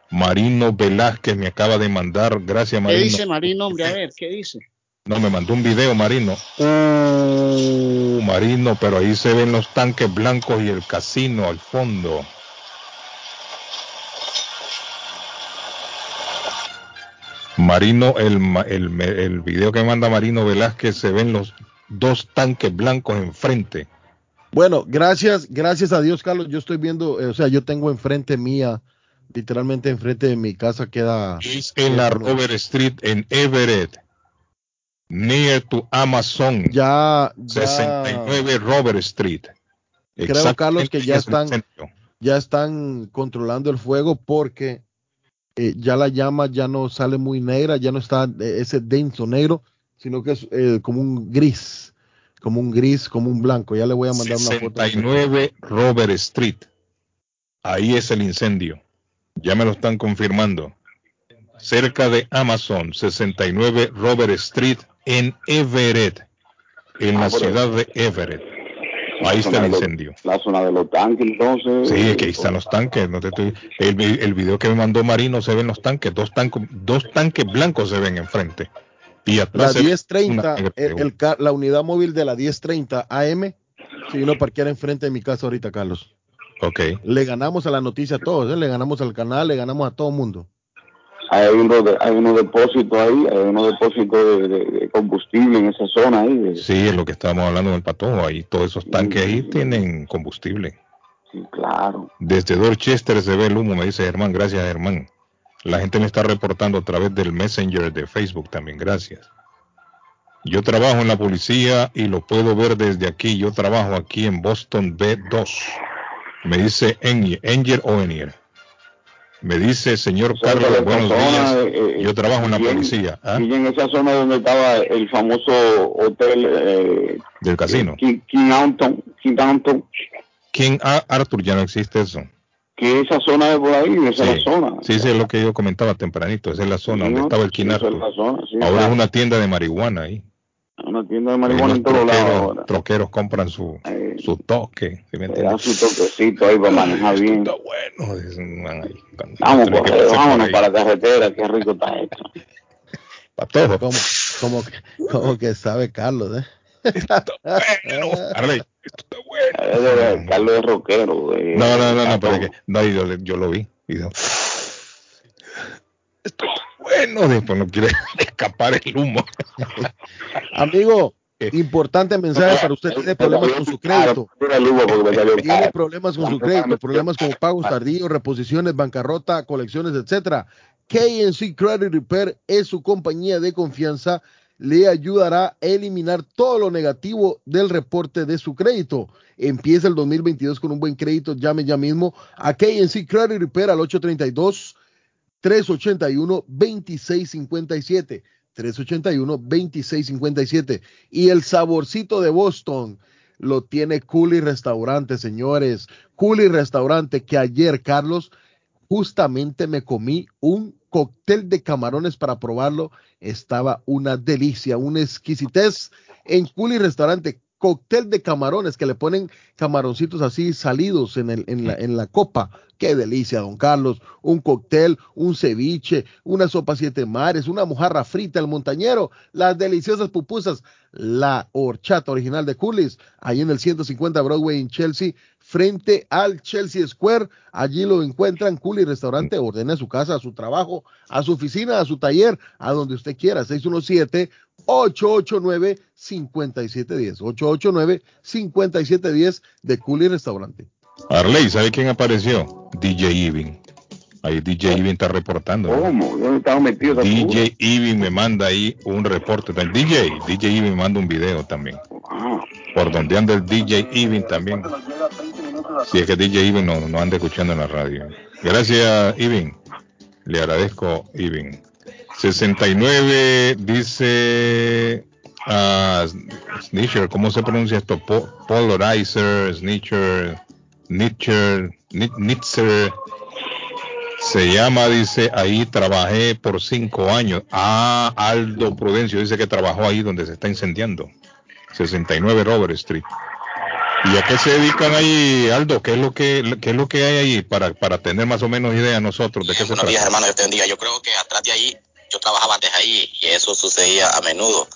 Marino Velázquez me acaba de mandar, gracias Marino. ¿Qué dice Marino, hombre? A ver, ¿qué dice? No, me mandó un video, Marino. Uh, Marino, pero ahí se ven los tanques blancos y el casino al fondo. Marino, el, el, el video que manda Marino Velázquez, se ven los dos tanques blancos enfrente. Bueno, gracias, gracias a Dios, Carlos. Yo estoy viendo, eh, o sea, yo tengo enfrente mía, literalmente enfrente de mi casa queda. Es en la Robert Street en Everett near to Amazon. Ya, 69 Robert Street. Creo, Carlos, que ya están, ya están controlando el fuego porque eh, ya la llama ya no sale muy negra, ya no está eh, ese denso negro, sino que es eh, como un gris, como un gris, como un blanco. Ya le voy a mandar una foto. 69 Robert Street. Ahí es el incendio. Ya me lo están confirmando. Cerca de Amazon, 69 Robert Street, en Everett, en la ciudad de Everett. Ahí está el incendio. la zona de los tanques, entonces. Sí, que ahí están los tanques. No te el, el, video que me mandó Marino se ven los tanques, dos, tanques, dos tanques blancos se ven enfrente. Y atrás la 1030, el, la unidad móvil de la 1030 AM se vino a parquear enfrente de mi casa ahorita, Carlos. Ok. Le ganamos a la noticia a todos, ¿eh? le ganamos al canal, le ganamos a todo el mundo hay unos, hay unos depósitos ahí, hay unos depósitos de, combustible en esa zona ahí. Sí, es lo que estábamos hablando en el patojo, ahí todos esos tanques ahí tienen combustible. Sí, claro. Desde Dorchester se ve el humo, me dice Germán, gracias Germán. La gente me está reportando a través del Messenger de Facebook también, gracias. Yo trabajo en la policía y lo puedo ver desde aquí. Yo trabajo aquí en Boston B2. Me dice Enger o Enier. Me dice, señor Carlos, buenos días. Eh, yo trabajo en la policía. ¿ah? Y en esa zona donde estaba el famoso hotel eh, del casino. King, King Anton. King Anton. King Arthur, ya no existe eso. Que esa zona de por ahí, esa es la zona. Sí, sí, es lo que yo comentaba tempranito. Esa es la zona donde estaba el Arthur. Ahora es una tienda de marihuana ahí una tienda de marihuana en todos lados. Troqueros compran su, su toque. ¿sí me su toquecito ahí para manejar bien. Está bueno. Vamos, pues, vámonos para la carretera, qué rico está esto. Para todo. Como, como, que, como que sabe Carlos, ¿eh? Está bueno. Arley, esto está bueno. Carlos es rockero. no, no, no, no, pero que, no, yo, yo lo vi. Y dijo, esto bueno, después no quiere escapar el humo. Amigo, importante mensaje para usted. Tiene problemas con su crédito. Tiene problemas con su crédito, problemas con pagos tardíos, reposiciones, bancarrota, colecciones, etcétera. KNC Credit Repair es su compañía de confianza. Le ayudará a eliminar todo lo negativo del reporte de su crédito. Empieza el 2022 con un buen crédito. Llame ya mismo a KNC Credit Repair al 832 381-2657. 381-2657. Y el saborcito de Boston lo tiene Cooley Restaurante, señores. Cooley Restaurante que ayer, Carlos, justamente me comí un cóctel de camarones para probarlo. Estaba una delicia, una exquisitez en Cooley Restaurante cóctel de camarones que le ponen camaroncitos así salidos en, el, en, la, en la copa. Qué delicia, don Carlos. Un cóctel, un ceviche, una sopa siete mares, una mojarra frita, el montañero, las deliciosas pupusas, la horchata original de Coolies, ahí en el 150 Broadway en Chelsea, frente al Chelsea Square. Allí lo encuentran, Cooley Restaurante. Ordene a su casa, a su trabajo, a su oficina, a su taller, a donde usted quiera. 617 889-5710. 889-5710 de Cooley Restaurante. Arley, ¿sabe quién apareció? DJ Ivin. Ahí DJ Ivin está reportando. ¿Cómo? Yo estaba metido DJ Ivin me manda ahí un reporte. DJ, DJ Ivin me manda un video también. Por donde anda el DJ Ivin también. Si es que DJ Ivin no, no anda escuchando en la radio. Gracias, Ivin. Le agradezco, Ivin. 69 dice uh, Snitcher, ¿cómo se pronuncia esto? Po polarizer, Snitcher, Nitcher, Nitzer. Se llama, dice, ahí trabajé por cinco años. Ah, Aldo Prudencio dice que trabajó ahí donde se está incendiando. 69 Robert Street. ¿Y a qué se dedican ahí, Aldo? ¿Qué es lo que, qué es lo que hay ahí para, para tener más o menos idea nosotros de qué se Buenos días, hermano, yo te bendiga. Yo creo que atrás de ahí, yo trabajaba antes ahí y eso sucedía a menudo.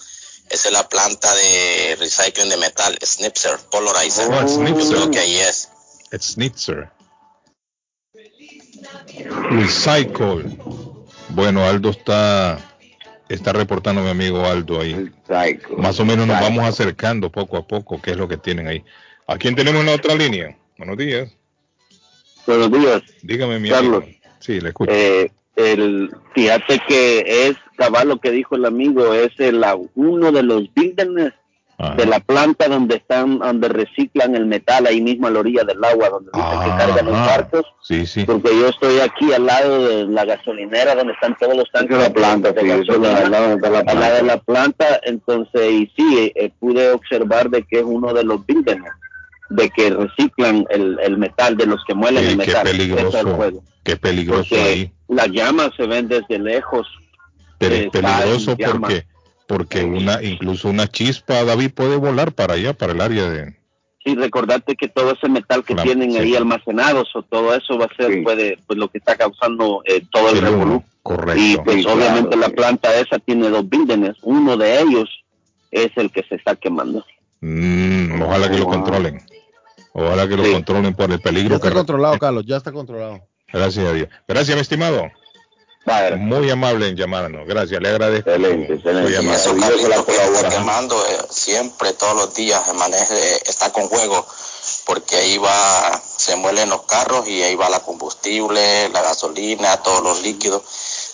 Esa es la planta de recycling de metal, Snipser, Polarizer. Oh, Snipser. Yo creo que ahí es. Snitzer. Recycle. Bueno, Aldo está está reportando mi amigo Aldo ahí. Más o menos nos vamos acercando poco a poco, qué es lo que tienen ahí. ¿A quién tenemos en la otra línea? Buenos días. Buenos días. Dígame, mi Carlos. amigo. Sí, le escucho. Eh, el, fíjate que es cabal lo que dijo el amigo, es el, uno de los buildings de la planta donde están, donde reciclan el metal ahí mismo a la orilla del agua, donde dicen que cargan los barcos. Sí, sí. Porque yo estoy aquí al lado de la gasolinera donde están todos los tanques la planta, de sí, gasolina, al lado de la planta. de la planta. Entonces, y sí, eh, pude observar de que es uno de los buildings de que reciclan el, el metal, de los que muelen Sí, el qué metal. El peligroso, juego. qué peligroso Porque ahí. Las llamas se ven desde lejos. Pero es peligroso porque porque una incluso una chispa David puede volar para allá para el área de Sí, recordarte que todo ese metal que tienen sí. ahí almacenados o todo eso va a ser puede pues lo que está causando eh, todo el el revolú. correcto Y pues Sí, obviamente claro, la sí. planta esa tiene dos buildings, uno de ellos es el que se está quemando. Mm, ojalá que lo Wow. controlen ojalá que lo controlen por el Ya peligro está que controlado, Carlos, ya está controlado. Gracias a Dios gracias mi estimado muy amable en llamarnos gracias le agradezco Excelente, excelente. su Y llamada. eso, Dios Carlito, la eh, siempre, todos los días, eh, está con juego, porque ahí va, se muelen los carros y ahí va la combustible, la gasolina, todos los líquidos.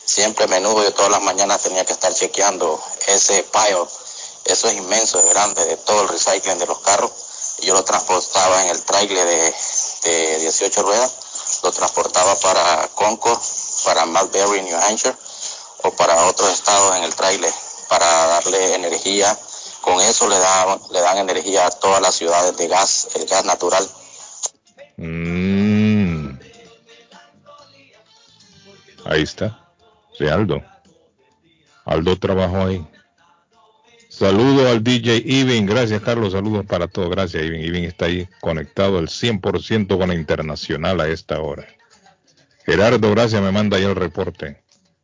Siempre a menudo, yo todas las mañanas tenía que estar chequeando ese pile. Eso es inmenso, es grande, de todo el recycling de los carros. Yo lo transportaba en el trailer de, de 18 ruedas, lo transportaba para Concord, para Mulberry, New Hampshire, o para otros estados en el trailer para darle energía. Con eso le dan, le dan energía a todas las ciudades de gas, el gas natural. Mm. Ahí está. Sí, Aldo. Aldo trabajó ahí. Saludo al DJ Ivin. Gracias, Carlos. Saludos para todos. Gracias, Ivin. Ivin está ahí conectado al 100% con la internacional a esta hora. Gerardo, gracias. Me manda ya el reporte.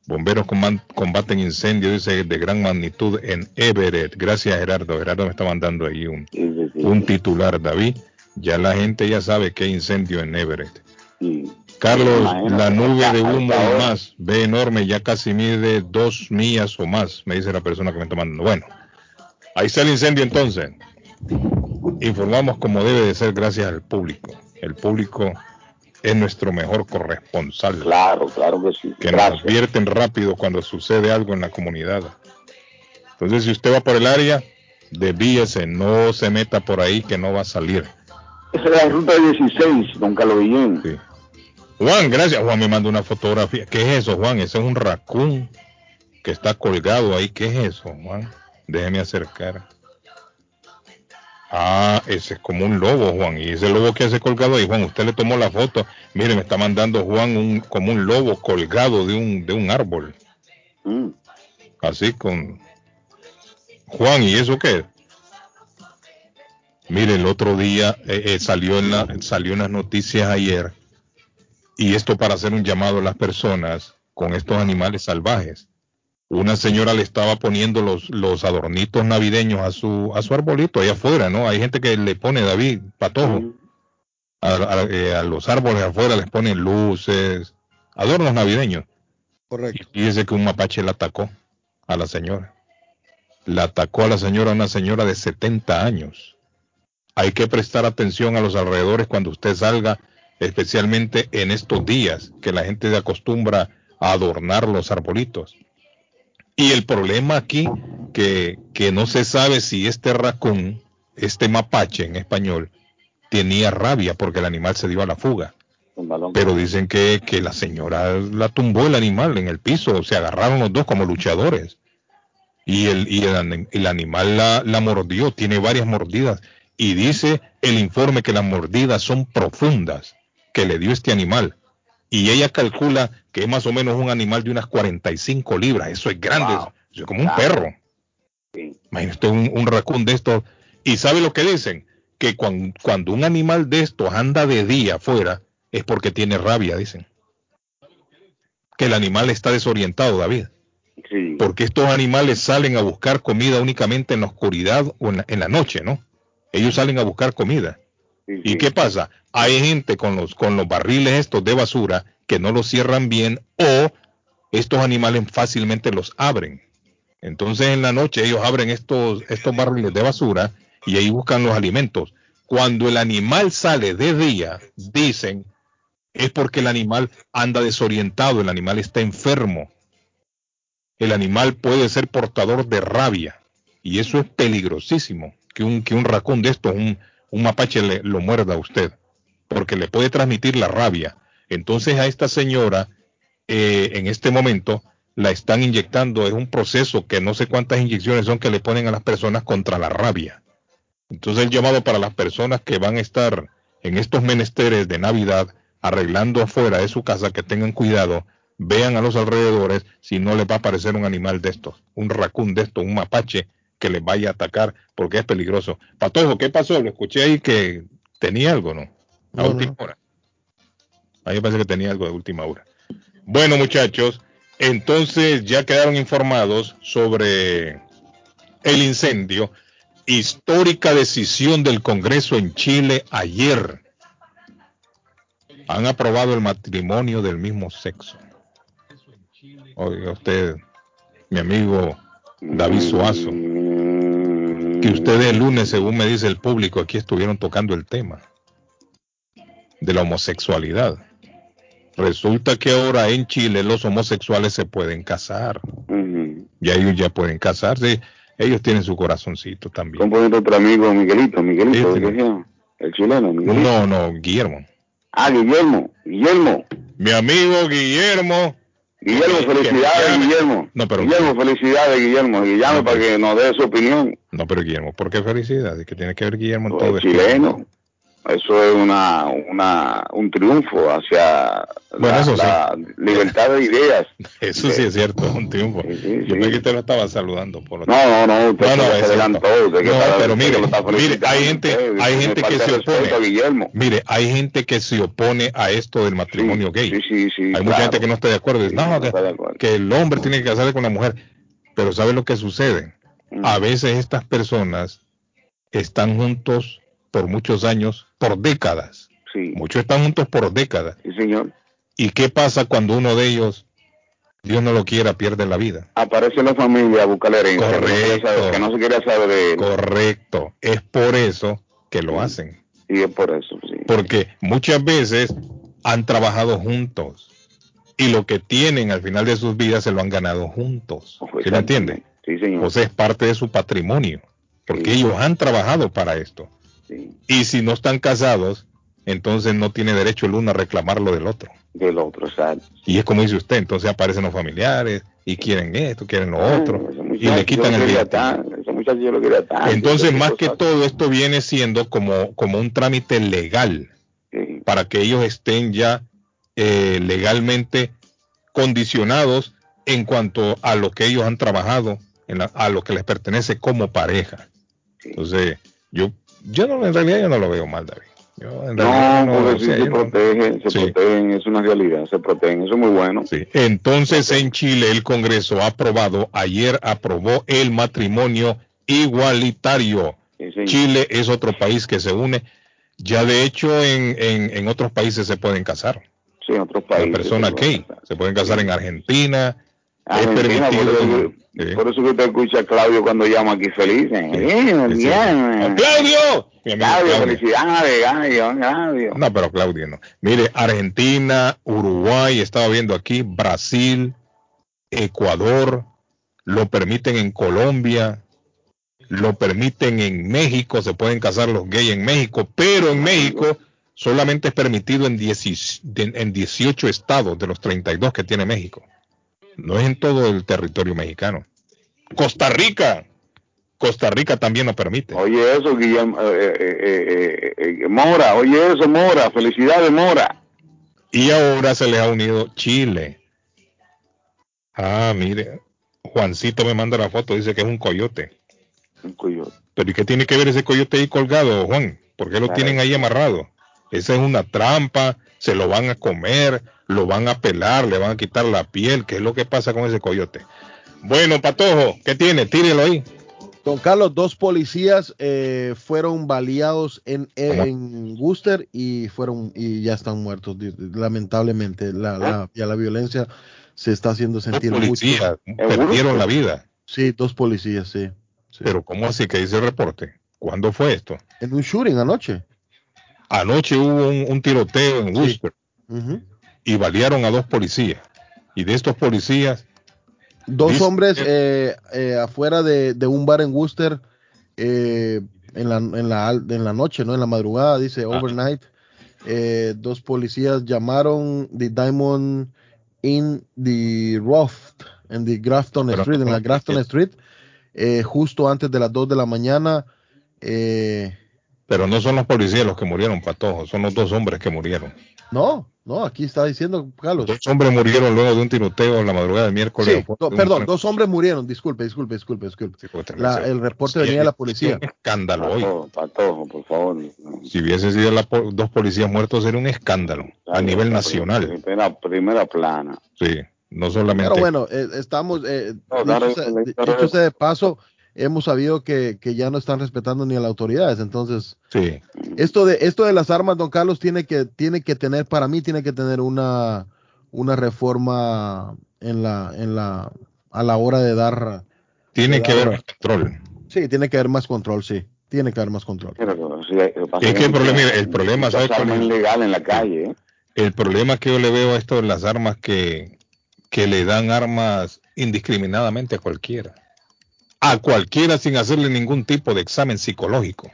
Bomberos combaten incendios, dice, de gran magnitud en Everett. Gracias, Gerardo. Gerardo me está mandando ahí un, Sí, sí, sí. un titular, David. Ya la gente ya sabe que hay incendio en Everett. Sí. Carlos, Imagínate, la nube de humo más, ve enorme, ya casi mide dos millas o más, me dice la persona que me está mandando. Bueno, ahí está el incendio entonces. Informamos como debe de ser gracias al público. El público es nuestro mejor corresponsal. Claro, claro que sí. Que nos advierten rápido cuando sucede algo en la comunidad. Entonces, si usted va por el área, desvíese, no se meta por ahí que no va a salir. Esa es la ruta 16, don Carlos Guillén. Sí. Juan, gracias. Juan me manda una fotografía. ¿Qué es eso, Juan? Ese es un raccoon que está colgado ahí. ¿Qué es eso, Juan? Déjeme acercar. Ah, ese es como un lobo, Juan. Y ese lobo que hace colgado ahí, Juan, usted le tomó la foto. Mire, me está mandando Juan un, como un lobo colgado de un, de un árbol. Mm. Así con... Juan, ¿y eso qué? Mire, el otro día eh, eh, salió, en la, salió en las noticias ayer, y esto para hacer un llamado a las personas con estos animales salvajes. Una señora le estaba poniendo los, los adornitos navideños a su, a su arbolito allá afuera, ¿no? Hay gente que le pone, David, patojo. A, a- eh, a los árboles afuera les ponen luces, adornos navideños. Correcto. Y dice que un mapache la atacó a la señora. La atacó a la señora, una señora de 70 años. Hay que prestar atención a los alrededores cuando usted salga, especialmente en estos días que la gente se acostumbra a adornar los arbolitos. Y el problema aquí, que, que no se sabe si este raccoon, este mapache en español, tenía rabia porque el animal se dio a la fuga. Pero dicen que, que la señora la tumbó el animal en el piso, se agarraron los dos como luchadores. Y el, y el, el animal la, la mordió, tiene varias mordidas. Y dice el informe que las mordidas son profundas que le dio este animal. Y ella calcula que es más o menos un animal de unas 45 libras. Eso es grande, eso es como un perro. Imagínate un, un raccoon de estos. Y sabe lo que dicen, que cuando, cuando un animal de estos anda de día afuera, es porque tiene rabia, dicen. Que el animal está desorientado, David. Porque estos animales salen a buscar comida únicamente en la oscuridad o en la, en la noche, ¿no? Ellos salen a buscar comida. ¿Y qué pasa? Hay gente con los, con los barriles estos de basura que no los cierran bien o estos animales fácilmente los abren. Entonces en la noche ellos abren estos, estos barriles de basura y ahí buscan los alimentos. Cuando el animal sale de día, dicen, es porque el animal anda desorientado, el animal está enfermo. El animal puede ser portador de rabia y eso es peligrosísimo, que un, que un racón de estos, un, un mapache le, lo muerda a usted, porque le puede transmitir la rabia. Entonces a esta señora, eh, en este momento, la están inyectando, es un proceso que no sé cuántas inyecciones son que le ponen a las personas contra la rabia. Entonces el llamado para las personas que van a estar en estos menesteres de Navidad arreglando afuera de su casa, que tengan cuidado, vean a los alrededores si no les va a aparecer un animal de estos, un racún de estos, un mapache que les vaya a atacar porque es peligroso. Patojo, ¿qué pasó? Lo escuché ahí que tenía algo, ¿no? A última hora. A mí me parece que tenía algo de última hora. Bueno, muchachos, entonces ya quedaron informados sobre el incendio. Histórica decisión del Congreso en Chile ayer. Han aprobado el matrimonio del mismo sexo. Oiga usted, mi amigo David Suazo, que ustedes el lunes, según me dice el público, aquí estuvieron tocando el tema de la homosexualidad. Resulta que ahora en Chile los homosexuales se pueden casar. Y ellos ya pueden casarse. Ellos tienen su corazoncito también. ¿Cómo otro amigo Miguelito? Miguelito, el chileno. Miguelito. No, no, Guillermo. Ah, Guillermo. Guillermo. Mi amigo Guillermo Guillermo, felicidades, Guillermo. No, pero Guillermo, felicidades, Guillermo. Guillermo, para que nos dé su opinión. No, pero Guillermo, ¿por qué felicidades? ¿Qué tiene que ver Guillermo en todo esto? Eso es una, una, un triunfo hacia Bueno, la, eso sí. la libertad de ideas. Eso sí es cierto, un triunfo. Yo pensé que usted lo estaba saludando. Por lo No, no, no, usted es cierto. adelantó, No, pero mire, mire, hay gente, hay gente que se opone. Mire, hay gente que se opone a esto del matrimonio gay. Sí, sí, hay mucha gente que no está de acuerdo. Dice, no, que, que el hombre tiene que casarse con la mujer. Pero ¿sabe lo que sucede? Mm. A veces estas personas están juntos por muchos años, por décadas. Muchos están juntos por décadas. Sí, señor. ¿Y qué pasa cuando uno de ellos, Dios no lo quiera, pierde la vida? Aparece la familia a buscar la herencia. saber- Que no se quiere saber de él. Correcto. Es por eso que lo hacen. Sí, es por eso, sí. Porque muchas veces han trabajado juntos y lo que tienen al final de sus vidas se lo han ganado juntos. ¿Sí me entiende? Sí, señor. O sea, es parte de su patrimonio, porque ellos han trabajado para esto. Y si no están casados, entonces no tiene derecho el uno a reclamar lo del otro. Del otro, exacto. Y es como dice usted, entonces aparecen los familiares y quieren esto, quieren lo otro, y le quitan el día. Entonces, más que todo esto viene siendo como, como un trámite legal para que ellos estén ya eh, legalmente condicionados en cuanto a lo que ellos han trabajado, en la- a lo que les pertenece como pareja. Entonces, yo, yo no, en realidad yo no lo veo mal, David. Yo en realidad No, no, porque o sea, se no- protegen, se Sí. protegen, es una realidad, se protegen, eso es muy bueno. Sí. Entonces en Chile el Congreso ha aprobado, ayer aprobó el matrimonio igualitario. Chile es otro país que se une. Ya de hecho en, en, en otros países se pueden casar. Sí, en otros países. Se pueden gay se pueden casar en Argentina. Argentina, es por, eso, que- por eso que usted escucha a Claudio cuando llama aquí feliz. ¿eh? Bien, Sí. bien. ¡Claudio! Claudio, Claudio. felicidades, Claudio, Claudio. No, pero Claudio no. Mire, Argentina, Uruguay, estaba viendo aquí, Brasil, Ecuador, lo permiten en Colombia, lo permiten en México, se pueden casar los gays en México, pero en México solamente es permitido en, 10 de- en 18 estados de los 32 que tiene México. No es en todo el territorio mexicano. Costa Rica. Costa Rica también lo permite. Oye eso, Guillermo, eh, eh, eh, Mora, oye eso, Mora, felicidades, Mora. Y ahora se le ha unido Chile. Ah, mire, Juancito me manda la foto, dice que es un coyote. Un coyote. Pero ¿y qué tiene que ver ese coyote ahí colgado, Juan? ¿Por qué lo tienen ahí amarrado? Esa es una trampa, se lo van a comer, lo van a pelar, le van a quitar la piel. ¿Qué es lo que pasa con ese coyote? Bueno, Patojo, ¿qué tiene? Tírelo ahí. Don Carlos, dos policías eh, fueron baleados en, en Worcester y fueron y ya están muertos. Lamentablemente, la, la, ya la violencia se está haciendo sentir dos policías perdieron la vida. Sí, dos policías, sí, sí. Pero ¿cómo así que dice el reporte? ¿Cuándo fue esto? En un shooting anoche. Anoche hubo un, un tiroteo en Worcester Sí. Y balearon a dos policías. Y de estos policías, Dos hombres eh, eh, afuera de, de un bar en Worcester eh, en, la, en, la, en la noche, ¿no? En la madrugada, dice overnight. Eh, dos policías llamaron the Diamond in the Roft, en the Grafton Pero Street, en la Grafton Street, eh, justo antes de las 2 de la mañana. Eh, pero no son los policías los que murieron, Patojo, son los dos hombres que murieron. no, no, aquí está diciendo Carlos. Dos hombres murieron luego de un tiroteo en la madrugada del miércoles. Sí, do- de un- perdón, dos hombres murieron, disculpe, disculpe, disculpe, disculpe. La- el reporte venía de la policía. Un escándalo hoy. Patojo, Patojo, por favor. Si hubiesen sido la dos policías muertos, sería un escándalo a nivel nacional. Primera, primera plana. Sí, no solamente. Pero bueno, eh, estamos, eh, No, dicho, claro, claro, claro. dicho sea de paso, hemos sabido que, que ya no están respetando ni a las autoridades. Entonces, Sí. esto de esto de las armas, don Carlos, tiene que tiene que tener, para mí, tiene que tener una una reforma en la en la a la hora de dar. Tiene de que dar- haber más control. Sí, tiene que haber más control, sí, tiene que haber más control. Es que el problema, el problema, ¿sabes cuál es? ilegal en la calle. ¿eh? El problema que yo le veo a esto de las armas que, que le dan armas indiscriminadamente a cualquiera. A cualquiera sin hacerle ningún tipo de examen psicológico.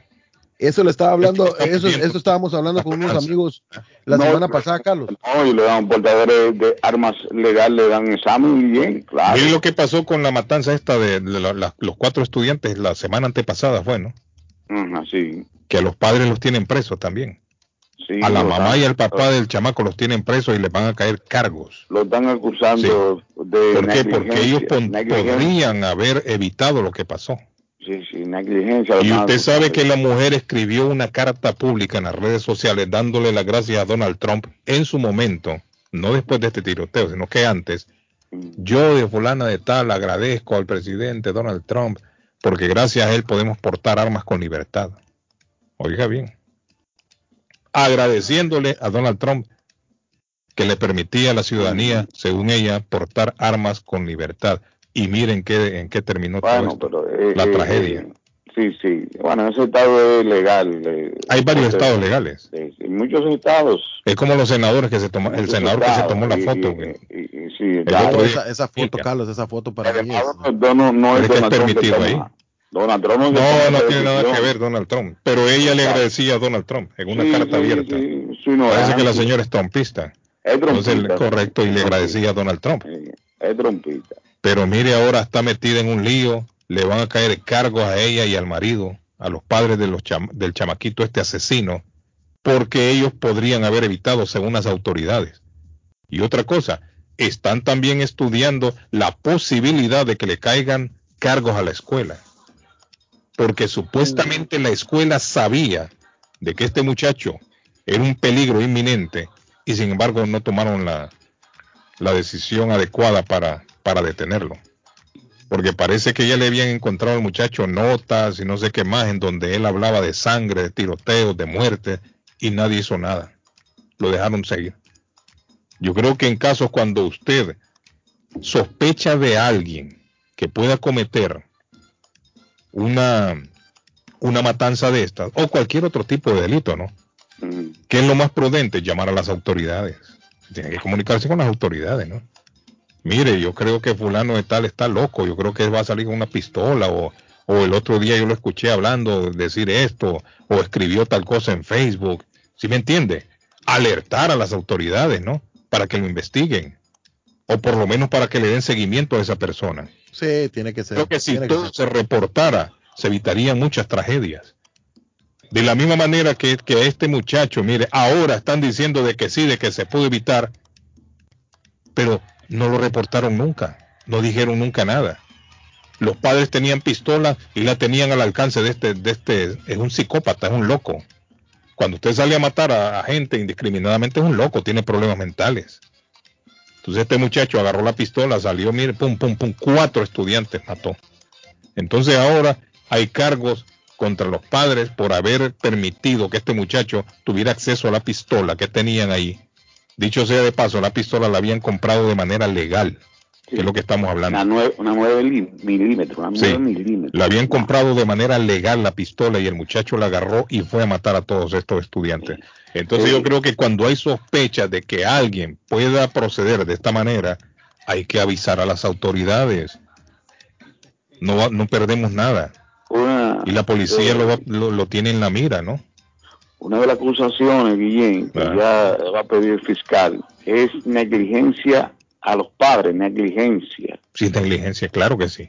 Eso le estaba hablando, eso, eso estábamos hablando con unos amigos la No, semana pasada, Carlos. No, y le dan portadores de armas legales, le dan examen y bien, claro. Miren lo que pasó con la matanza esta de, de la- la- los cuatro estudiantes la semana antepasada, fue, ¿no? Ajá, sí. Que a los padres los tienen presos también. Sí a la mamá y al papá del chamaco los tienen presos y les van a caer cargos. Lo están acusando de ¿Por qué? Porque ellos pon- podrían haber evitado lo que pasó. Sí, sí, negligencia. Y usted sabe que la mujer escribió una carta pública en las redes sociales dándole las gracias a Donald Trump en su momento, no después de este tiroteo, sino que antes. Yo de fulana de tal agradezco al presidente Donald Trump porque gracias a él podemos portar armas con libertad. Oiga bien. Agradeciéndole a Donald Trump que le permitía a la ciudadanía, según ella, portar armas con libertad. Y miren qué, en qué terminó Bueno, todo esto. pero, eh, la eh, tragedia. eh, sí, sí. Bueno, ese estado es legal. eh, Hay varios estados legales. Muchos estados. Es como los senadores que se toman, el senador que se tomó la foto. y- que- y- y- sí, El ya, otro día- Esa, esa foto, Carlos, esa foto para mí es. no, no, no es que permitido ahí. Donald Trump No, no esa tiene nada que ver Donald Trump. Pero ella le agradecía a Donald Trump en una Sí, carta sí, abierta. sí, no, Parece que la señora es trumpista. Es Entonces, trumpista. correcto, y le agradecía a Donald Trump. Es trompita. Pero mire, ahora está metida en un lío. Le van a caer cargos a ella y al marido, a los padres de los del chamaquito este asesino, porque ellos podrían haber evitado según las autoridades. Y otra cosa, están también estudiando la posibilidad de que le caigan cargos a la escuela. Porque supuestamente la escuela sabía de que este muchacho era un peligro inminente y sin embargo no tomaron la, decisión adecuada para, para detenerlo. Porque parece que ya le habían encontrado al muchacho notas y no sé qué más, en donde él hablaba de sangre, de tiroteos, de muerte, y nadie hizo nada. Lo dejaron seguir. Yo creo que en casos cuando usted sospecha de alguien que pueda cometer una, una matanza de estas, o cualquier otro tipo de delito, ¿no? ¿Qué es lo más prudente? Llamar a las autoridades. Tiene que comunicarse con las autoridades, ¿no? Mire, yo creo que fulano de tal está loco, yo creo que va a salir con una pistola o, o el otro día yo lo escuché hablando, decir esto, o escribió tal cosa en Facebook. ¿Sí me entiende? Alertar a las autoridades, ¿no? Para que lo investiguen. o por lo menos para que le den seguimiento a esa persona. Sí, tiene que ser. Creo que si tiene todo se reportara, se evitarían muchas tragedias. De la misma manera que, que este muchacho, mire, ahora están diciendo de que sí, de que se pudo evitar, pero no lo reportaron nunca, no dijeron nunca nada. Los padres tenían pistolas y la tenían al alcance de este, de este, es un psicópata, es un loco. Cuando usted sale a matar a, a gente indiscriminadamente es un loco, tiene problemas mentales. Entonces este muchacho agarró la pistola, salió, mire, pum, pum, pum, cuatro estudiantes mató. Entonces ahora hay cargos contra los padres por haber permitido que este muchacho tuviera acceso a la pistola que tenían ahí. Dicho sea de paso, la pistola la habían comprado de manera legal, que es lo que estamos hablando. Una 9, una 9 milímetros, una 9 Sí. milímetros. La habían comprado de manera legal la pistola y el muchacho la agarró y fue a matar a todos estos estudiantes. Entonces yo creo que cuando hay sospechas de que alguien pueda proceder de esta manera, hay que avisar a las autoridades. No, no perdemos nada. Una, Y la policía lo, lo, lo tiene en la mira, ¿no? una de las acusaciones, Guillén, que ya va a pedir el fiscal, es negligencia a los padres, negligencia. Sin negligencia, claro que sí.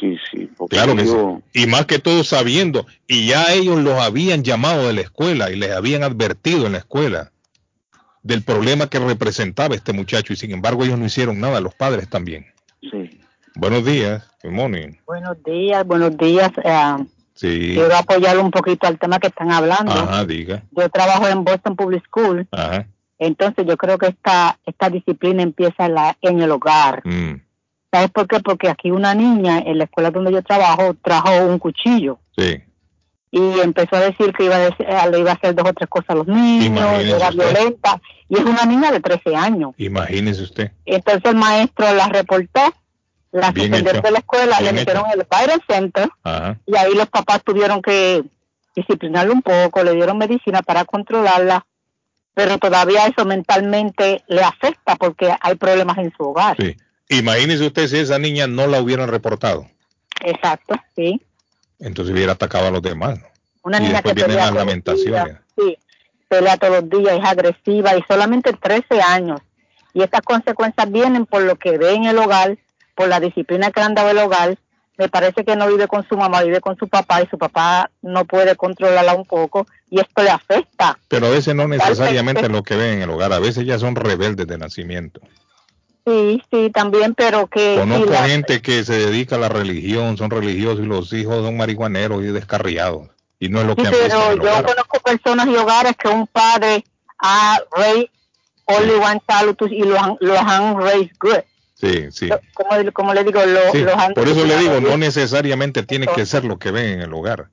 Sí, sí, porque Claro que yo- sí. Y más que todo sabiendo, y ya ellos los habían llamado de la escuela y les habían advertido en la escuela del problema que representaba este muchacho y sin embargo ellos no hicieron nada, los padres también. Sí. Buenos días, good morning. Buenos días, buenos días. eh, Sí. Quiero apoyar un poquito al tema que están hablando. Ajá, diga. Yo trabajo en Boston Public School, Ajá. Entonces yo creo que esta, esta disciplina empieza en, la, en el hogar. Mm, ¿Sabes por qué? Porque aquí una niña en la escuela donde yo trabajo trajo un cuchillo sí. y empezó a decir que iba a decir- eh, le iba a hacer dos o tres cosas a los niños, era violenta y es una niña de 13 años. Imagínese usted. Entonces el maestro la reportó, la hecho. de la escuela, le metieron en el Fire Center Ajá. y ahí los papás tuvieron que disciplinarlo un poco, le dieron medicina para controlarla, pero todavía eso mentalmente le afecta porque hay problemas en su hogar. Sí. Imagínese usted si esa niña no la hubieran reportado, Exacto, sí. entonces hubiera atacado a los demás. ¿no? Una y niña después que vienen las lamentaciones. sí, pelea todos los días, es agresiva y solamente 13 años. Y estas consecuencias vienen por lo que ve en el hogar, por la disciplina que le han dado el hogar. Me parece que no vive con su mamá, vive con su papá y su papá no puede controlarla un poco y esto le afecta. Pero a veces no necesariamente lo que ven en el hogar, a veces ya son rebeldes de nacimiento. Sí, sí, también, pero que... Conozco la- gente que se dedica a la religión, son religiosos y los hijos son marihuaneros y descarriados. Y no es lo Sí, que pero yo hogar. conozco personas y hogares que un padre ha raised only one child y los han, los han raised good. Sí, sí. Como, como le digo, lo- Sí, los Por eso le digo, no necesariamente tiene que ser lo que ven en el hogar.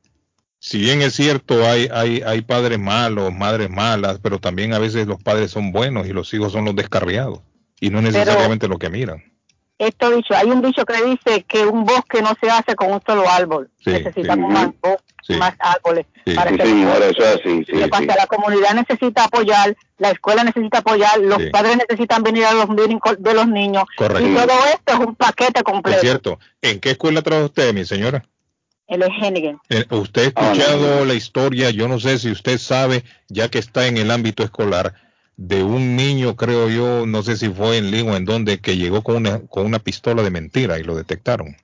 Si bien es cierto, hay, hay, hay padres malos, madres malas, pero también a veces los padres son buenos y los hijos son los descarriados. Y no Pero- necesariamente lo que miran. Esto dicho, hay un dicho que dice que un bosque no se hace con un solo árbol. Sí, Necesitamos sí. más, bos- Sí. más árboles. Sí, para sí, que señora, eso es así. La comunidad necesita apoyar, la escuela necesita apoyar, los Sí. padres necesitan venir a los meetings de los niños. Correcto. Y todo esto es un paquete Es completo. cierto. ¿En qué escuela trabaja usted, mi señora? El Hennigan. Eh, Usted ha escuchado la historia, yo no sé si usted sabe, ya que está en el ámbito escolar, de un niño, creo yo, no sé si fue en Lima en donde, que llegó con una, con una pistola de mentira y lo detectaron.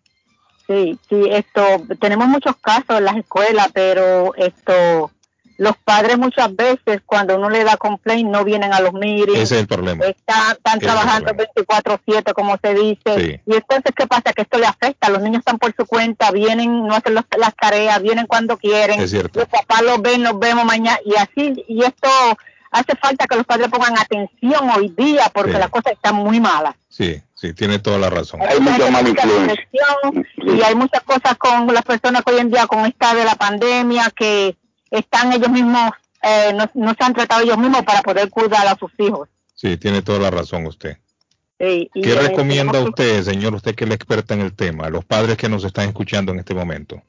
Sí, sí, esto, tenemos muchos casos en las escuelas, pero esto, los padres muchas veces cuando uno le da complaint no vienen a los meetings. Ese es el problema. Están, están trabajando 24/7, como se dice. Sí. Y entonces, ¿qué pasa? Que esto le afecta. Los niños están por su cuenta, vienen, no hacen los- las tareas, vienen cuando quieren. Es cierto. Los papás los ven, nos vemos mañana. Y así, y esto hace falta que los padres pongan atención hoy día porque Sí. las cosas están muy malas. Sí, sí, tiene toda la razón. Hay mucha mala Y hay muchas cosas con las personas que hoy en día, con esta de la pandemia, que están ellos mismos, eh, no, no se han tratado ellos mismos para poder cuidar a sus hijos. Sí, tiene toda la razón usted. Sí, y, ¿Qué eh, recomienda usted, señor, usted que es la experta en el tema, a los padres que nos están escuchando en este momento?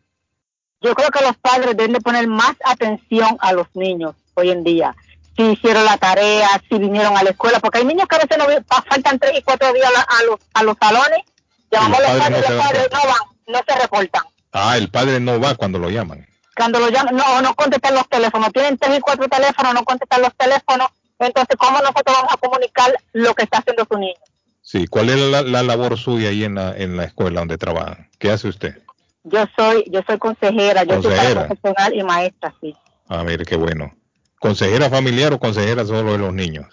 Yo creo que los padres deben de poner más atención a los niños hoy en día. Si hicieron la tarea, si vinieron a la escuela, porque hay niños que a veces no faltan tres y cuatro días a, los, a los salones, llamamos a los padres no los padres no van, no se reportan. Ah, el padre no va cuando lo llaman. Cuando lo llaman, no, no contestan los teléfonos, tienen tres y cuatro teléfonos, no contestan los teléfonos, entonces, ¿cómo nosotros vamos a comunicar lo que está haciendo su niño? Sí, ¿cuál es la, la labor suya ahí en la, en la escuela donde trabaja? ¿Qué hace usted? Yo soy, yo soy consejera, yo soy profesional y maestra, sí, Ah, mire, qué bueno. ¿Consejera familiar o consejera solo de los niños?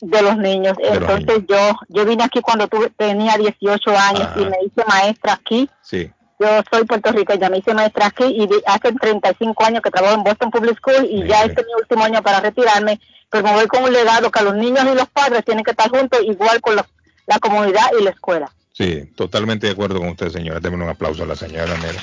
de los niños. De los Entonces yo, yo vine aquí cuando tuve, tenía 18 años y me hice maestra aquí. Sí. Yo soy puertorriqueña, me hice maestra aquí y hace 35 años que trabajo en Boston Public School y ya este es mi último año para retirarme, pero me voy con un legado que los niños y los padres tienen que estar juntos igual con los- la comunidad y la escuela. Sí, totalmente de acuerdo con usted, señora. Démosle un aplauso a la señora Nera.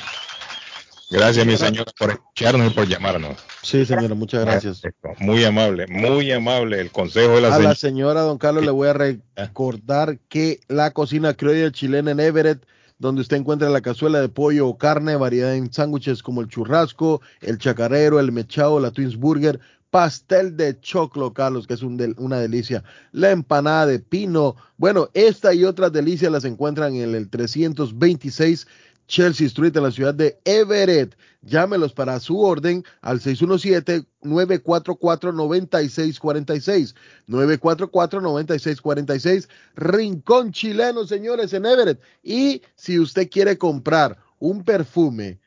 Gracias, mi señora, por escucharnos y por llamarnos. Sí, señora, muchas gracias. Muy amable, muy amable el consejo de la A la señora. señora Don Carlos le voy a recordar que la cocina criolla chilena en Everett, donde usted encuentra la cazuela de pollo o carne, variedad en sándwiches como el churrasco, el chacarero, el mechado, la Twins Burger, pastel de choclo, Carlos, que es un del- una delicia, la empanada de pino. Bueno, esta y otras delicias las encuentran en el 326 Chelsea Street en la ciudad de Everett. Llámelos para su orden al 617-944-9646. 944-9646. Rincón chileno, señores, en Everett. Y si usted quiere comprar un perfume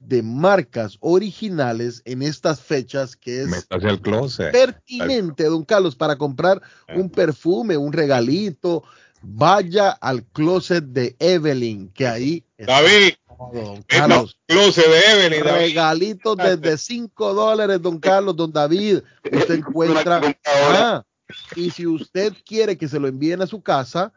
de marcas originales en estas fechas, que es Hacia el closet. pertinente, don Carlos, para comprar un perfume, un regalito, vaya al closet de Evelyn, que ahí está David, don el Carlos. closet de Evelyn. David. Regalitos desde 5 dólares, don Carlos, don David. Usted encuentra. Ah, y si usted quiere que se lo envíen a su casa,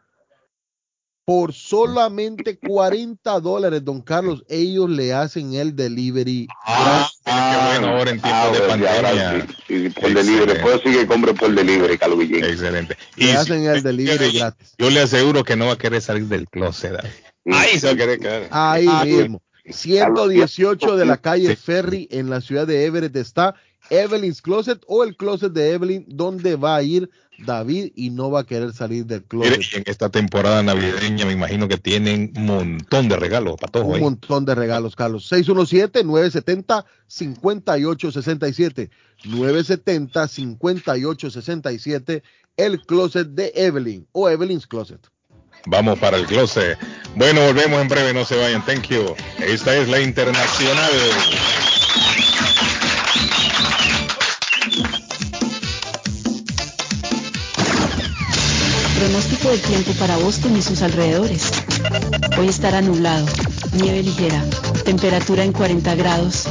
por solamente 40 dólares, don Carlos, ellos le hacen el delivery. Ah, qué bueno ahora en tiempos de pandemia. Y por delivery, puedo decir que compre por delivery, Carlos Guillén. Excelente. Le hacen el delivery gratis. Yo le aseguro que no va a querer salir del closet. Ahí se va a querer quedar. Ahí mismo. 118 de la calle Ferry en la ciudad de Everett está Evelyn's Closet o el closet de Evelyn, donde va a ir David y no va a querer salir del y en esta temporada navideña me imagino que tienen un montón de regalos para todos. Un ahí. montón de regalos, Carlos. 617-970-5867. 970-5867. El closet de Evelyn o Evelyn's Closet. Vamos para el closet. Bueno, volvemos en breve, no se vayan. Thank you. Esta es la internacional. Pronóstico del tiempo para Boston y sus alrededores. Hoy estará nublado, nieve ligera, temperatura en 40 grados,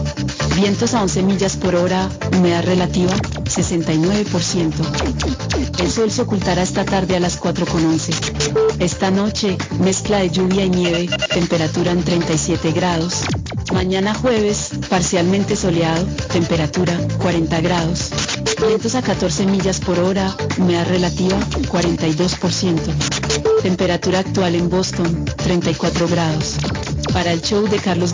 vientos a 11 millas por hora, humedad relativa 69%. El sol se ocultará esta tarde a las 4.11. Esta noche, mezcla de lluvia y nieve, temperatura en 37 grados. Mañana jueves, parcialmente soleado, temperatura 40 grados. Vientos a 14 millas por hora, humedad relativa 42%. Temperatura actual en Boston 34 grados. Para el show de Carlos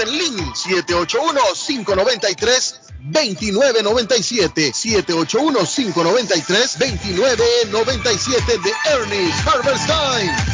en Lynn, 781-593. 2997 781 593 2997 de Ernest Harvest Time.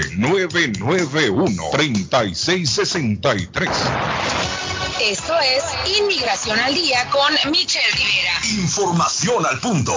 857-991-3663. Esto es Inmigración al Día con Michelle Rivera. Información al punto.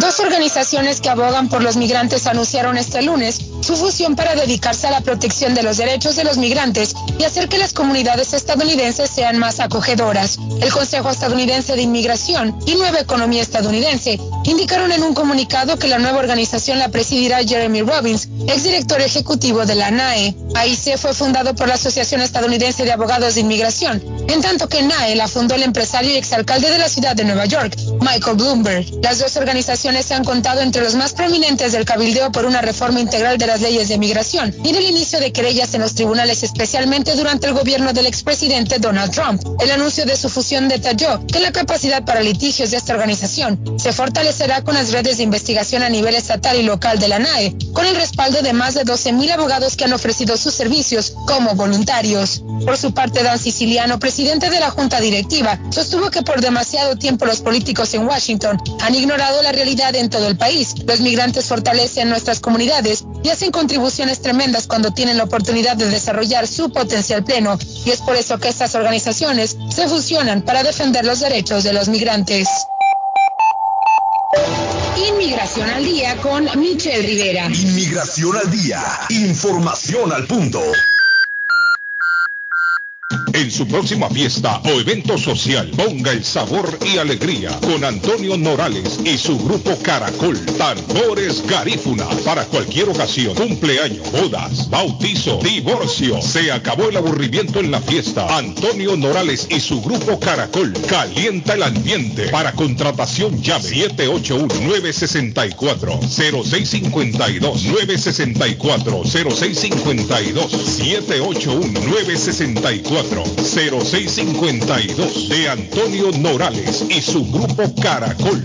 Dos organizaciones que abogan por los migrantes anunciaron este lunes su fusión para dedicarse a la protección de los derechos de los migrantes y hacer que las comunidades estadounidenses sean más acogedoras. El Consejo Estadounidense de Inmigración y Nueva Economía Estadounidense indicaron en un comunicado que la nueva organización la presidirá Jeremy Robbins, exdirector ejecutivo de la NAE. AIC fue fundado por la Asociación Estadounidense de Abogados de Inmigración, en tanto que NAE la fundó el empresario y exalcalde de la ciudad de Nueva York, Michael Bloomberg. Las dos organizaciones se han contado entre los más prominentes del cabildeo por una reforma integral de las leyes de migración y del inicio de querellas en los tribunales, especialmente durante el gobierno del expresidente Donald Trump. El anuncio de su fusión detalló que la capacidad para litigios de esta organización se fortalecerá con las redes de investigación a nivel estatal y local de la NAE, con el respaldo de más de 12.000 abogados que han ofrecido sus servicios como voluntarios. Por su parte, Dan Siciliano, presidente de la Junta Directiva, sostuvo que por demasiado tiempo los políticos en Washington han ignorado la realidad en todo el país. Los migrantes fortalecen nuestras comunidades y hacen contribuciones tremendas cuando tienen la oportunidad de desarrollar su potencial pleno. Y es por eso que estas organizaciones se fusionan para defender los derechos de los migrantes. Inmigración al día con Michelle Rivera. Inmigración al día. Información al punto. En su próxima fiesta o evento social, ponga el sabor y alegría con Antonio Norales y su grupo Caracol, Tambores Garífuna, para cualquier ocasión, cumpleaños, bodas, bautizo, divorcio. Se acabó el aburrimiento en la fiesta. Antonio Norales y su grupo Caracol, calienta el ambiente. Para contratación llame 781-964-0652, 964-0652, 781-964. 0652 de Antonio Norales y su grupo Caracol.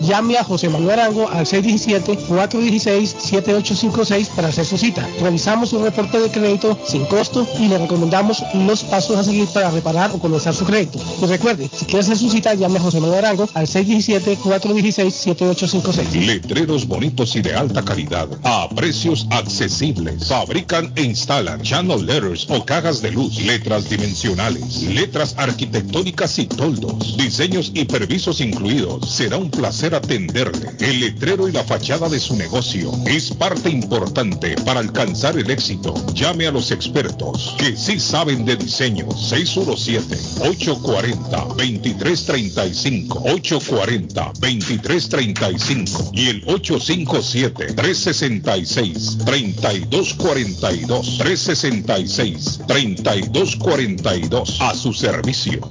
Llame a José Manuel Arango al 617-416-7856 para hacer su cita. Realizamos un reporte de crédito sin costo y le recomendamos los pasos a seguir para reparar o comenzar su crédito. Y recuerde, si quiere hacer su cita, llame a José Manuel Arango al 617-416-7856. Letreros bonitos y de alta calidad a precios accesibles. Fabrican e instalan channel letters o cajas de luz, letras dimensionales, letras arquitectónicas y toldos, diseños y permisos incluidos. Será un placer atenderle. El letrero y la fachada de su negocio es parte importante para alcanzar el éxito. Llame a los expertos que sí saben de diseño. 617-840-2335. 840-2335 y el 857-366-3242. 366-3242 a su servicio.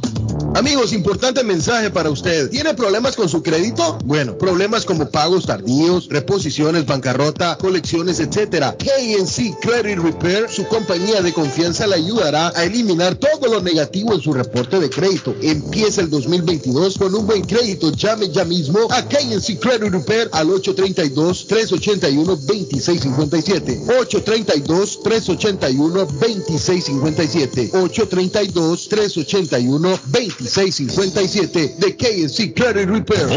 Amigos, importante mensaje para usted. ¿Tiene problemas con su crédito? Crédito? Bueno, problemas como pagos tardíos, reposiciones, bancarrota, colecciones, etcétera. KNC Credit Repair, su compañía de confianza, le ayudará a eliminar todo lo negativo en su reporte de crédito. Empieza el 2022 con un buen crédito. Llame ya mismo a KNC Credit Repair al 832-381-2657. 832-381-2657. 832-381-2657 de KNC Credit Repair.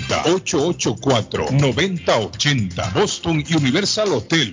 884-9080. Boston Universal Hotel.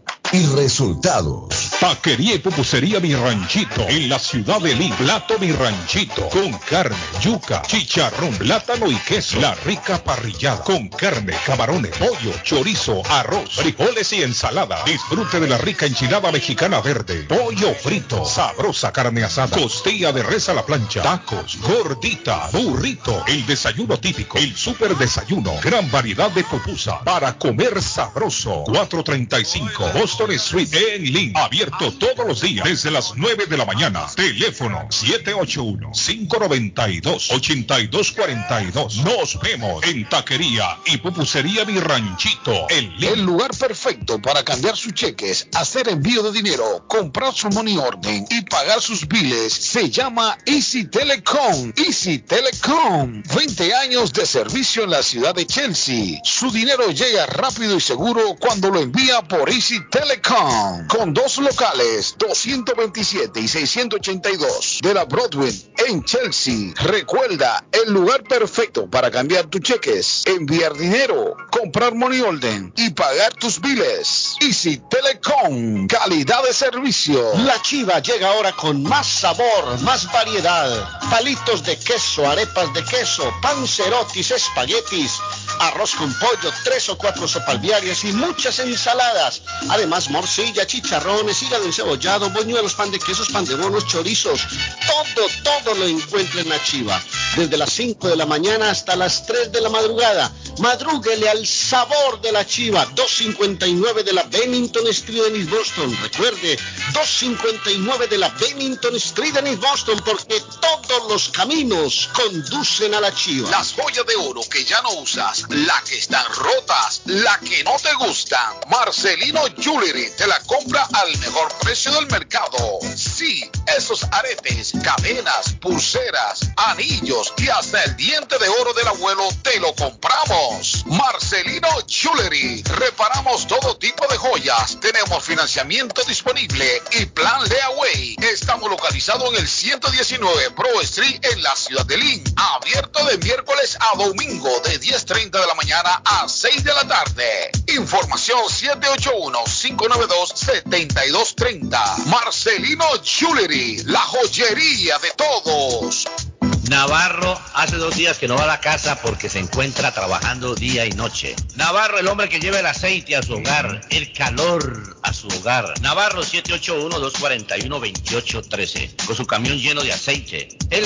y resultados. Taquería y pupusería Mi Ranchito en la ciudad de Lima. Plato Mi Ranchito con carne, yuca, chicharrón, plátano y queso. La rica parrillada con carne, camarones, pollo, chorizo, arroz, frijoles y ensalada. Disfrute de la rica enchilada mexicana verde, pollo frito, sabrosa carne asada, costilla de res a la plancha, tacos, gordita, burrito, el desayuno típico, el super desayuno, gran variedad de pupusa para comer sabroso. 435 Boston Street en Lynn. Abierto todos los días desde las 9 de la mañana. Teléfono 781-592-8242. Nos vemos en Taquería y Pupusería Mi Ranchito Lynn. El lugar perfecto para cambiar sus cheques, hacer envío de dinero, comprar su money order y pagar sus biles se llama Easy Telecom. Easy Telecom. 20 años de servicio en la ciudad de Chelsea. Su dinero llega rápido y seguro cuando lo envía por Easy Telecom. Con dos locales, 227 y 682 de la Broadway en Chelsea. Recuerda, el lugar perfecto para cambiar tus cheques, enviar dinero, comprar money order y pagar tus biles. Easy Telecom, calidad de servicio. La chiva llega ahora con más sabor, más variedad. Palitos de queso, arepas de queso, pancerotis, espaguetis, arroz con pollo, tres o cuatro sopalviarias y muchas ensaladas. Además, morcilla, chicharrones, hígado encebollado, boñuelos, pan de quesos, pan de bonos, chorizos. Todo, todo lo encuentra en la chiva. Desde las 5 de la mañana hasta las 3 de la madrugada. Madrúguele al sabor de la chiva. 259 de la Bennington Street en East Boston. Recuerde, 259 de la Bennington Street en East Boston porque todos los caminos conducen a la chiva. Las joyas de oro que ya no usas, la que están rotas, la que no te gustan. Marcelino Jewelry te la compra al mejor precio del mercado. Sí, esos aretes, cadenas, pulseras, anillos y hasta el diente de oro del abuelo te lo compramos. Marcelino Jewelry. Reparamos todo tipo de joyas. Tenemos financiamiento disponible y plan Leaway. Estamos localizados en el 119 Pro Street en la ciudad de Lynn. Abierto de miércoles a domingo de 10.30 de la mañana a 6 de la tarde. Información 781-592-7230. Marcelino Jewelry, la joyería de todos. Navarro hace dos días que no va a la casa porque se encuentra trabajando día y noche. Navarro, el hombre que lleva el aceite a su hogar, el calor a su hogar. Navarro 781-241-2813, con su camión lleno de aceite. Él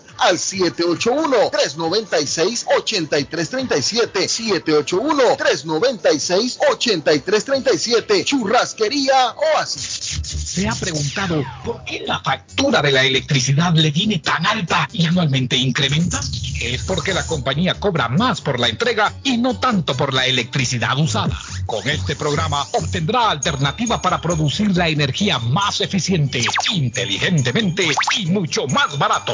al 781-396-8337. 781-396-8337. Churrasquería Oasis. ¿Se ha preguntado por qué la factura de la electricidad le viene tan alta y anualmente incrementa? Es porque la compañía cobra más por la entrega y no tanto por la electricidad usada. Con este programa obtendrá alternativa para producir la energía más eficiente, inteligentemente y mucho más barato.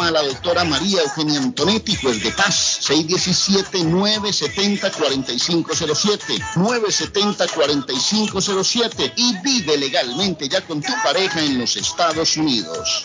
A la doctora María Eugenia Antonetti, juez de paz. 617-970-4507. 970-4507. Y vive legalmente ya con tu pareja en los Estados Unidos.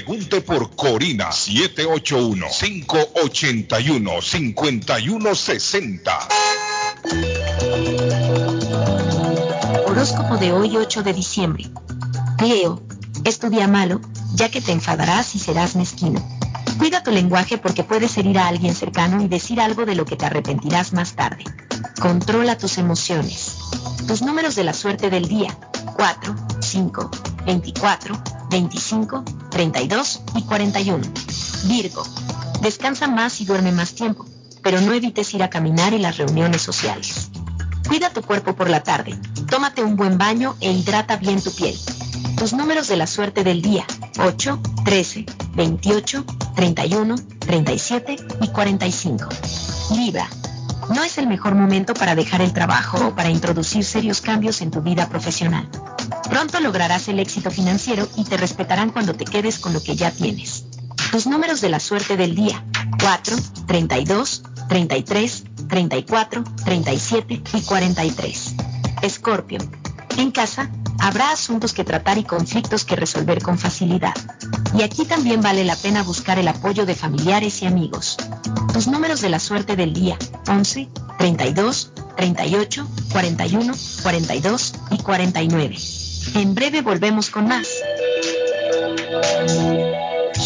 Pregunte por Corina 781-581-5160. Horóscopo de hoy 8 de diciembre. Leo, estudia malo, ya que te enfadarás y serás mezquino. Cuida tu lenguaje porque puedes herir a alguien cercano y decir algo de lo que te arrepentirás más tarde. Controla tus emociones. Tus números de la suerte del día. 4, 5, 24, 25, 32 y 41. Virgo. Descansa más y duerme más tiempo. pero no evites ir a caminar y las reuniones sociales. Cuida tu cuerpo por la tarde, tómate un buen baño e hidrata bien tu piel. Tus números de la suerte del día, 8, 13, 28, 31, 37 y 45. Libra. No es el mejor momento para dejar el trabajo o para introducir serios cambios en tu vida profesional. Pronto lograrás el éxito financiero y te respetarán cuando te quedes con lo que ya tienes. Tus números de la suerte del día, 4, 32, 33, 34, 37 y 43. Escorpio. En casa, habrá asuntos que tratar y conflictos que resolver con facilidad. Y aquí también vale la pena buscar el apoyo de familiares y amigos. Tus números de la suerte del día, 11, 32, 38, 41, 42 y 49. En breve volvemos con más.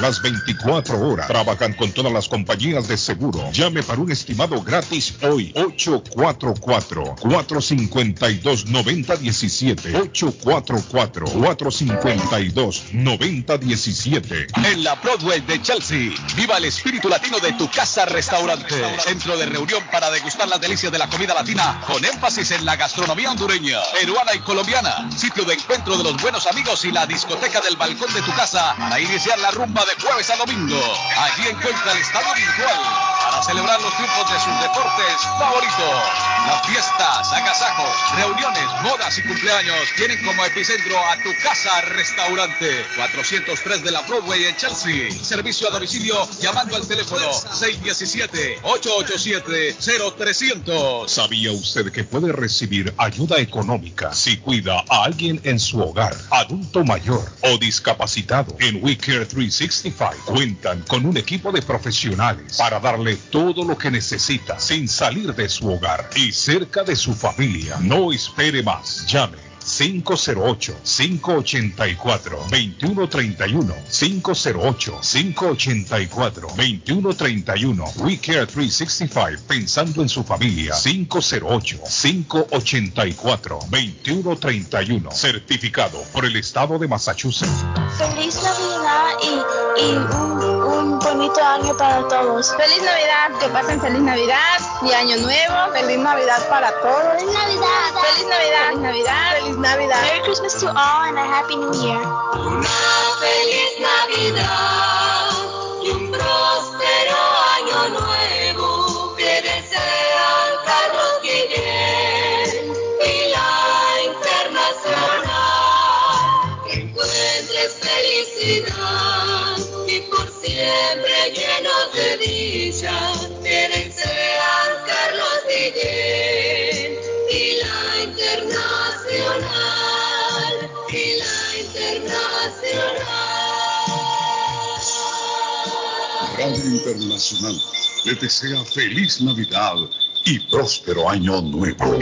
las 24 horas. Trabajan con todas las compañías de seguro. Llame para un estimado gratis hoy. 844-452-9017. 844-452-9017. En la Broadway de Chelsea, viva el espíritu latino de tu casa restaurante. Centro de reunión para degustar las delicias de la comida latina con énfasis en la gastronomía hondureña, peruana y colombiana. Sitio de encuentro de los buenos amigos y la discoteca del balcón de tu casa para iniciar la rumba de jueves a domingo. Allí encuentra el estadio virtual para celebrar los triunfos de sus deportes favoritos. Las fiestas, agasajos, reuniones, bodas y cumpleaños tienen como epicentro a tu casa restaurante 403 de la Broadway en Chelsea. Servicio a domicilio llamando al teléfono 617-887-0300. ¿Sabía usted que puede recibir ayuda económica si cuida a alguien en su hogar, adulto mayor o discapacitado? En WeCare 365 cuentan con un equipo de profesionales para darle todo lo que necesita sin salir de su hogar y cerca de su familia. No espere más. Llame 508-584-2131. 508-584-2131. We Care 365, pensando en su familia. 508-584-2131. Certificado por el Estado de Massachusetts. Feliz Navidad y, y bonito año para todos. Feliz Navidad, que pasen feliz Navidad y Año Nuevo. Feliz Navidad para todos. Feliz Navidad. Feliz Navidad. Feliz Navidad. Feliz Navidad. Merry Christmas to all and a Happy New Year. Una feliz Navidad y un próspero Radio Internacional le desea feliz Navidad y próspero año nuevo.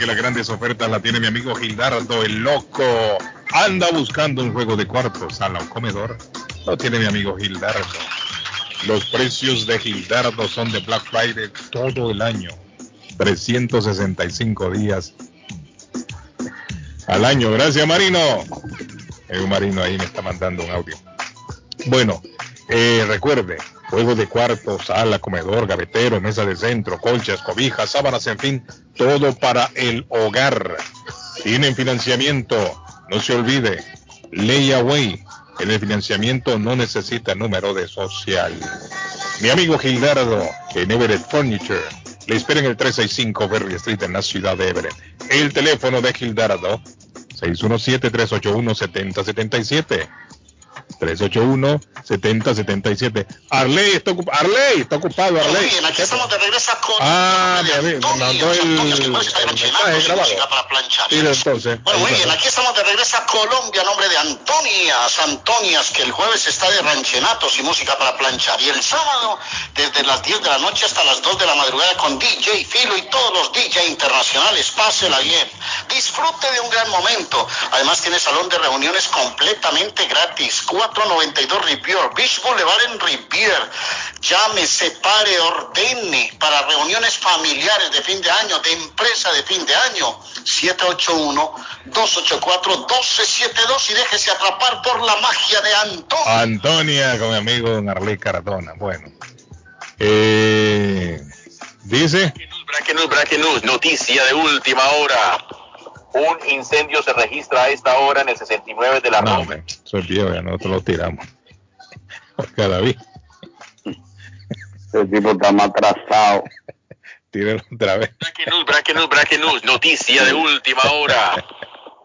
Que las grandes ofertas las tiene mi amigo Gildardo, el loco. Anda buscando un juego de cuartos, sala o comedor. Lo tiene mi amigo Gildardo. Los precios de Gildardo son de Black Friday todo el año. 365 días al año. Gracias, Marino. Hay un Marino ahí me está mandando un audio. Bueno, eh, recuerde, Juegos de cuarto, sala, comedor, gavetero, mesa de centro, colchas, cobijas, sábanas, en fin, todo para el hogar. Tienen financiamiento, no se olvide, Layaway. En el financiamiento no necesita número de social. Mi amigo Gildardo en Everett Furniture le espera en el 365 Berry Street en la ciudad de Everett. El teléfono de Gildardo 617-381-7077. 381-7077. Arley está, ocup Arley está ocupado. Arley. Bien, aquí estamos de regreso con Ah, me, mandó el, el mensaje grabado. Y entonces. Bueno, muy bien, aquí estamos de regreso a Colombia a nombre de Antonias, Antonias, que el jueves está de ranchenatos y música para planchar. Y el sábado, desde las 10 de la noche hasta las 2 de la madrugada con DJ Filo y todos los DJ internacionales. Pásela bien. Disfrute de un gran momento. Además tiene salón de reuniones completamente gratis. 492 Rivier, Beach Boulevard en Rivier. Llame, separe, ordene para reuniones familiares de fin de año, de empresa de fin de año. 781-284-1272 y déjese atrapar por la magia de Antonio. Antonia con mi amigo Don Arley Cardona. Bueno. Eh, dice. Breaking news, breaking news, noticia de última hora. Un incendio se registra a esta hora en el 69 de la No, Roma. hombre, soy viejo, ya nosotros lo tiramos. Oiga, David, Ese tipo está más atrasado. tírelo otra vez. Breaking news, breaking news, breaking news, noticia de última hora.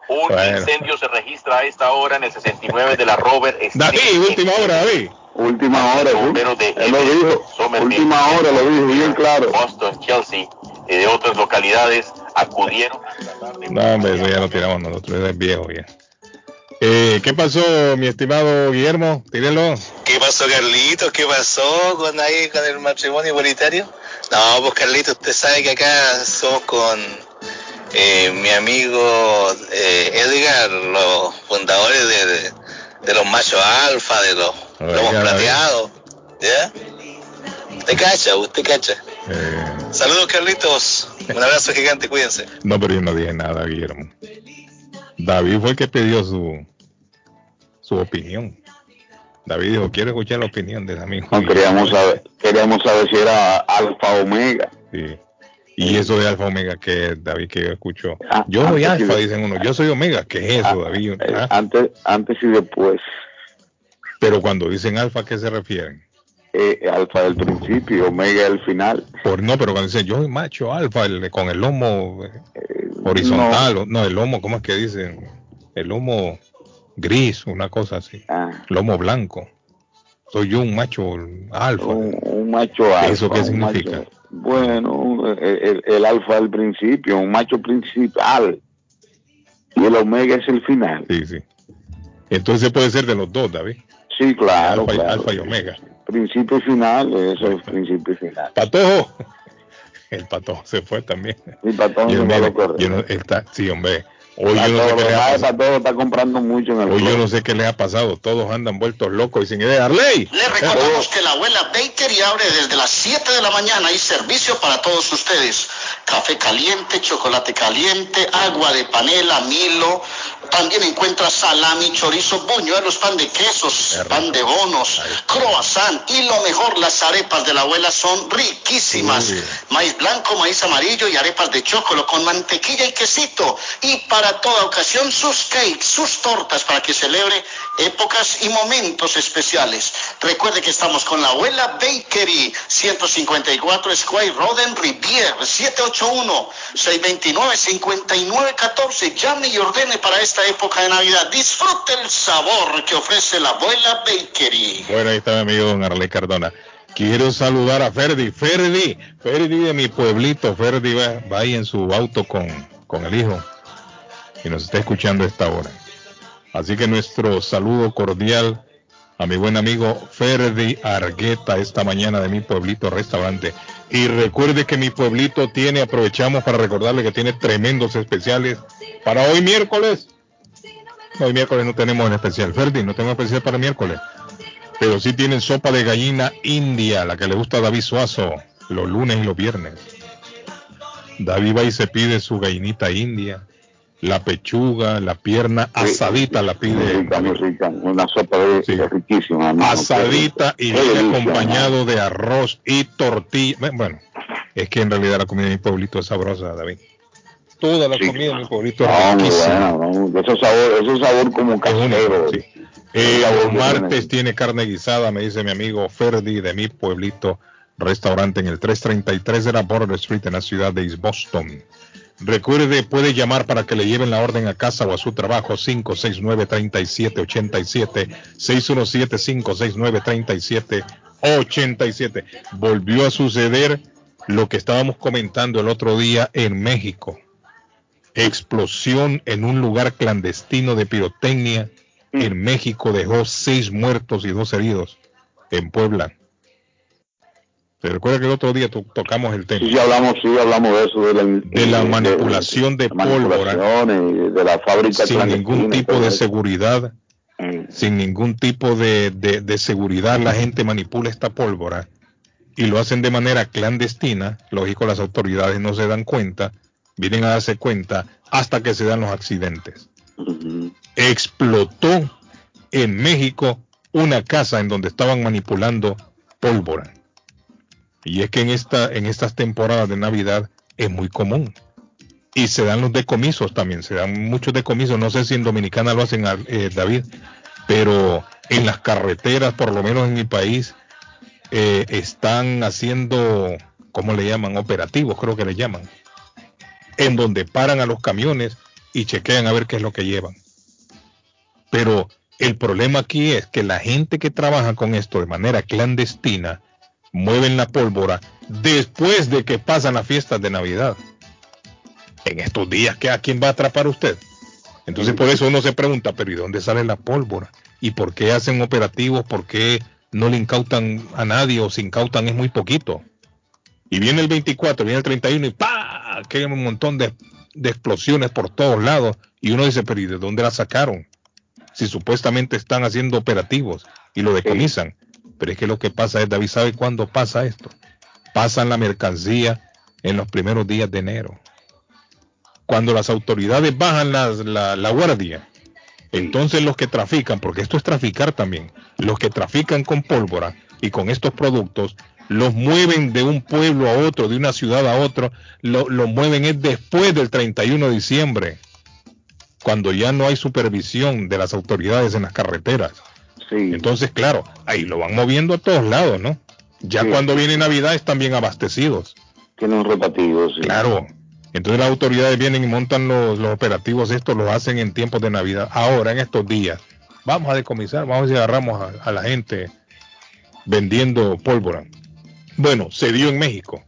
Un Bueno. incendio se registra a esta hora en el 69 de la Robert Street. David, última hora, David. Última hora. Bomberos de Él lo dijo. Última hora, lo dijo bien claro. Boston, Chelsea y de otras localidades acudieron. No, hombre, eso ya lo tiramos nosotros, es viejo ya. Eh, ¿Qué pasó, mi estimado Guillermo? Tírelo. ¿Qué pasó, Carlito? ¿Qué pasó con ahí con el matrimonio igualitario? No, pues Carlito, usted sabe que acá somos con eh, mi amigo eh, Edgar, los fundadores de, de- de los machos alfa, de los lomos plateados. ¿Ya? Usted cacha, usted cacha. Eh, Saludos, Carlitos. Un abrazo gigante, cuídense. no, pero yo no dije nada, Guillermo. David fue el que pidió su, su opinión. David dijo, quiero escuchar la opinión de amigo. No, queríamos saber, queríamos saber si era alfa o omega. Sí. Y eso de alfa omega que David que yo escucho. Ah, Yo soy antes alfa, dicen uno. Yo soy omega. ¿Qué es eso, David? Eh, Ah, Antes, antes y después. Pero cuando dicen alfa, ¿a qué se refieren? Eh, alfa del principio omega del final. Por no, pero cuando dicen yo soy macho alfa, el- con el lomo eh, horizontal, no. el lomo, ¿cómo es que dicen? El lomo gris, una cosa así. Ah. Lomo blanco. Soy yo un macho alfa. Un, un macho alfa. ¿Eso qué significa? macho- bueno, el, el- el alfa del principio, un macho principal. Y el omega es el final. Sí, sí. Entonces puede ser de los dos, David. Sí, claro. alfa, y- claro. alfa y omega. Principio y final, eso es principio y final. Patojo. El patojo se fue también. Y Patojo Yo, se mire, yo no- está, sí, hombre. Hoy yo no sé qué le ha pasado. Patojo está comprando mucho en el Hoy yo club. no sé qué les ha pasado. Todos andan vueltos locos y sin idea. ¡Arley! Le recordamos que la abuela Bakery abre desde las 7 de la mañana y servicio para todos ustedes. Café caliente, chocolate caliente, agua de panela, milo. También encuentra salami, chorizo, buñuelos, pan de quesos, pan de bonos, croissant y lo mejor, las arepas de la abuela son riquísimas. Maíz blanco, maíz amarillo y arepas de chocolate con mantequilla y quesito. Y para toda ocasión sus cakes, sus tortas para que celebre épocas y momentos especiales. Recuerde que estamos con la abuela Bakery, 154 Square Road en Rivier, 781-629-5914. Llame y ordene para esta época de Navidad. Disfrute el sabor que ofrece la abuela Bakery. Bueno, ahí está mi amigo don Arley Cardona. Quiero saludar a Ferdi. Ferdi, Ferdi de mi pueblito. Ferdi va, va ahí en su auto con, con el hijo y nos está escuchando esta hora. Así que nuestro saludo cordial a mi buen amigo Ferdi Argueta esta mañana de mi pueblito restaurante. Y recuerde que mi pueblito tiene, aprovechamos para recordarle que tiene tremendos especiales para hoy miércoles. Hoy miércoles no tenemos en especial. Ferdi, no tengo especial para miércoles. Pero sí tienen sopa de gallina india, la que le gusta a David Suazo, los lunes y los viernes. David va y se pide su gallinita india, la pechuga, la pierna asadita la pide. Rica. Una sopa de, de riquísima. hermano. Asadita y viene acompañado de arroz y tortilla. Bueno, es que en realidad la comida de mi pueblito es sabrosa, David. Toda la Sí. comida de mi pueblito es No, muy riquísima. bueno, no, Ese sabor, ese sabor como casero. Eh, sabor los martes tiene. tiene carne guisada, me dice mi amigo Ferdi de mi pueblito restaurante en el 333 de la Border Street en la ciudad de East Boston. Recuerde, puede llamar para que le lleven la orden a casa o a su trabajo 569-3787, 617-569-3787. Volvió a suceder lo que estábamos comentando el otro día en México. Explosión en un lugar clandestino de pirotecnia en México dejó seis muertos y dos heridos en Puebla. ¿Se recuerda que el otro día to- tocamos el tema? Sí, hablamos, sí, hablamos de eso, de la, de la manipulación de, pólvora de la fábrica sin ningún tipo de seguridad, Mm. sin ningún tipo de seguridad, la gente manipula esta pólvora y lo hacen de manera clandestina. Lógico, las autoridades no se dan cuenta, vienen a darse cuenta hasta que se dan los accidentes. Explotó en México una casa en donde estaban manipulando pólvora. Y es que en, esta, en estas temporadas de Navidad es muy común. Y se dan los decomisos también, se dan muchos decomisos. No sé si en Dominicana lo hacen, eh, David, pero en las carreteras, por lo menos en mi país, eh, están haciendo, ¿cómo le llaman? Operativos, creo que le llaman. En donde paran a los camiones y chequean a ver qué es lo que llevan. Pero el problema aquí es que la gente que trabaja con esto de manera clandestina mueven la pólvora después de que pasan las fiestas de Navidad. En estos días, ¿qué, ¿a quién va a atrapar usted? Entonces por eso uno se pregunta, pero ¿y dónde sale la pólvora? ¿Y por qué hacen operativos? ¿Por qué no le incautan a nadie o si incautan es muy poquito? Y viene el 24, viene el 31 y ¡pa! Que hay un montón de, de explosiones por todos lados. Y uno dice, pero ¿y de dónde la sacaron? Si supuestamente están haciendo operativos y lo decomisan. Pero es que lo que pasa es, David, ¿sabe cuándo pasa esto? Pasan la mercancía en los primeros días de enero. Cuando las autoridades bajan la, la guardia, entonces los que trafican, porque esto es traficar también, los que trafican con pólvora y con estos productos, los mueven de un pueblo a otro, de una ciudad a otro, lo, lo mueven es después del 31 de diciembre, cuando ya no hay supervisión de las autoridades en las carreteras. Entonces, claro, ahí lo van moviendo a todos lados, ¿no? Ya Sí. cuando viene Navidad están bien abastecidos. Tienen rotativos, sí. Claro. Entonces las autoridades vienen y montan los, los operativos, estos los hacen en tiempos de Navidad. Ahora, en estos días, vamos a decomisar, vamos a si agarramos a, a la gente vendiendo pólvora. Bueno, se dio en México.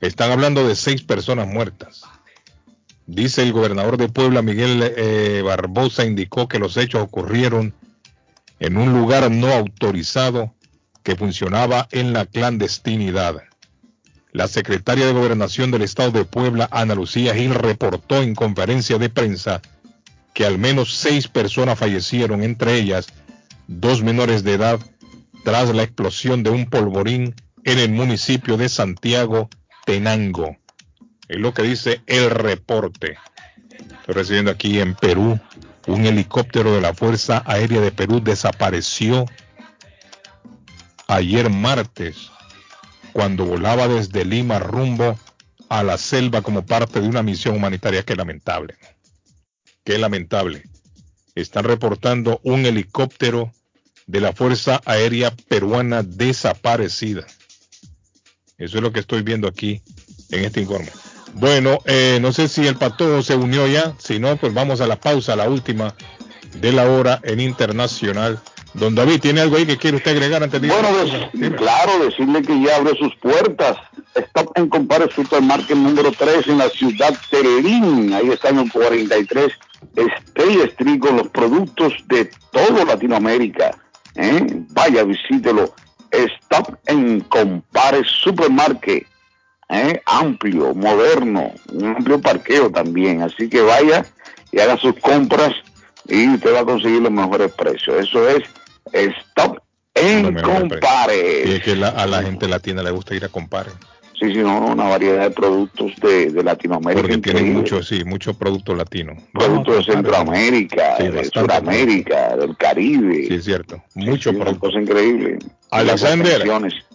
Están hablando de seis personas muertas. Dice el gobernador de Puebla, Miguel eh, Barbosa, indicó que los hechos ocurrieron en un lugar no autorizado que funcionaba en la clandestinidad. La secretaria de Gobernación del Estado de Puebla, Ana Lucía Gil, reportó en conferencia de prensa que al menos seis personas fallecieron, entre ellas dos menores de edad, tras la explosión de un polvorín en el municipio de Santiago, Tenango. Es lo que dice el reporte. Estoy recibiendo aquí en Perú. Un helicóptero de la Fuerza Aérea de Perú desapareció ayer martes cuando volaba desde Lima rumbo a la selva como parte de una misión humanitaria. Qué lamentable. Qué lamentable. Están reportando un helicóptero de la Fuerza Aérea Peruana desaparecida. Eso es lo que estoy viendo aquí en este informe. Bueno, eh, no sé si el pato se unió ya. Si no, pues vamos a la pausa, la última de la hora en internacional. Don David, ¿tiene algo ahí que quiere usted agregar antes de? Bueno, claro, decirle que ya abre sus puertas. Stop en Compare Supermarket número 3 en la ciudad de Lerín. Ahí está en el 43 Stay Street con los productos de todo Latinoamérica. ¿eh? Vaya, visítelo. Stop en Compare Supermarket. ¿Eh? Amplio, moderno, un amplio parqueo también. Así que vaya y haga sus compras y usted va a conseguir los mejores precios. Eso es Stop en Compare. Y es que la- a la gente latina le gusta ir a compare. Sí, sí, no, una variedad de productos de, de Latinoamérica. Porque tienen increíble. mucho, sí, mucho producto latino. productos de Centroamérica, Sí, de Sudamérica, del Caribe. Sí, es cierto. Mucho Sí, una producto. cosa increíble. Alexander,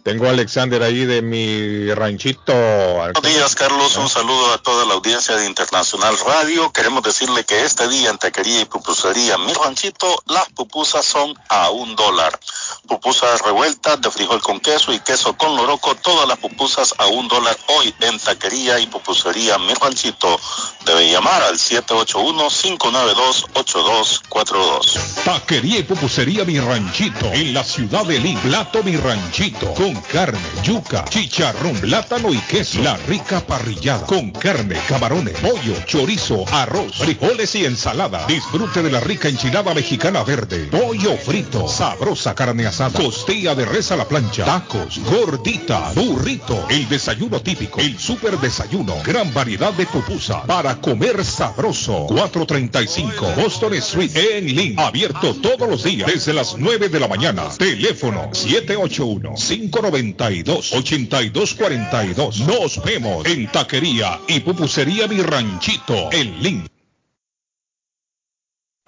tengo a Alexander ahí de mi ranchito. Buenos días, Carlos. Un saludo a toda la audiencia de Internacional Radio. Queremos decirle que este día en Taquería y Pupusería Mi Ranchito, las pupusas son a un dólar. Pupusas revueltas de frijol con queso y queso con loroco, todas las pupusas a un dólar hoy en Taquería y Pupusería Mi Ranchito. Debe llamar al 781-592-8242. Taquería y pupusería Mi Ranchito en la ciudad de Lima. Plato Mi Ranchito con carne, yuca, chicharrón, plátano y queso. La rica parrillada con carne, camarones, pollo, chorizo, arroz, frijoles y ensalada. Disfrute de la rica enchilada mexicana verde, pollo frito, sabrosa carne asada, costilla de res a la plancha, tacos, gordita, burrito, el desayuno típico, el super desayuno, gran variedad de pupusa para comer sabroso. 435 Boston Street en Lynn, abierto todos los días desde las 9 de la mañana. Teléfono 781-592-8242. Nos vemos en Taquería y Pupusería Mi Ranchito en Lynn.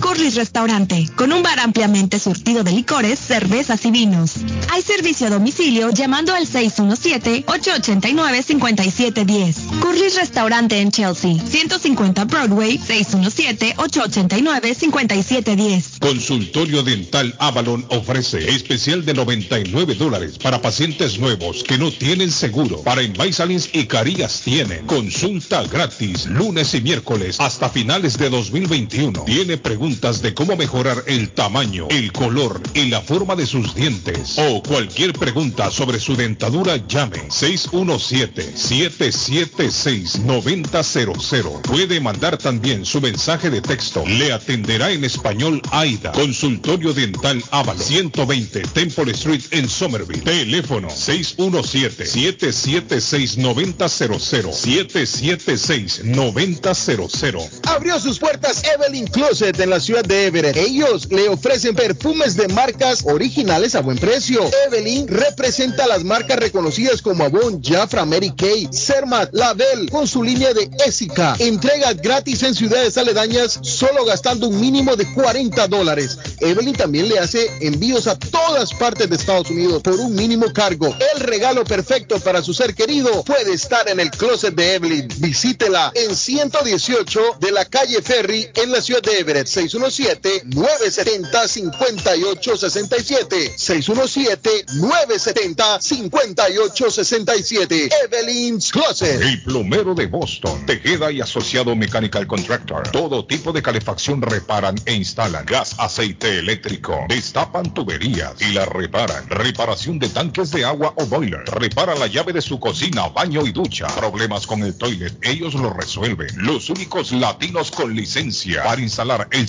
Curly's Restaurante, con un bar ampliamente surtido de licores, cervezas y vinos. Hay servicio a domicilio llamando al 617-889-5710. Curly's Restaurante en Chelsea, 150 Broadway, 617-889-5710. Consultorio Dental Avalon ofrece especial de 99 dólares para pacientes nuevos que no tienen seguro. Para Invisalins y Carías tienen consulta gratis lunes y miércoles hasta finales de 2021. Tiene preguntas de cómo mejorar el tamaño, el color y la forma de sus dientes o cualquier pregunta sobre su dentadura llame 617-776-9000. Puede mandar también su mensaje de texto. Le atenderá en español AIDA. Consultorio Dental Avalon 120 Temple Street en Somerville. Teléfono 617-776-9000. 776-9000. Abrió sus puertas Evelyn Closet en la ciudad de Everett. Ellos le ofrecen perfumes de marcas originales a buen precio. Evelyn representa las marcas reconocidas como Avon, Jafra, Mary Kay, Cermat, Label, con su línea de Ésica. Entrega gratis en ciudades aledañas solo gastando un mínimo de 40 dólares. Evelyn también le hace envíos a todas partes de Estados Unidos por un mínimo cargo. El regalo perfecto para su ser querido puede estar en el closet de Evelyn. Visítela en 118 de la calle Ferry en la ciudad de Everett. 617-970-5867. 617-970-5867. Evelyn's Closet. El plomero de Boston, Tejeda y Asociado Mechanical Contractor. Todo tipo de calefacción reparan e instalan. Gas, aceite eléctrico. Destapan tuberías y la reparan. Reparación de tanques de agua o boiler. Repara la llave de su cocina, baño y ducha. Problemas con el toilet, ellos lo resuelven. Los únicos latinos con licencia para instalar el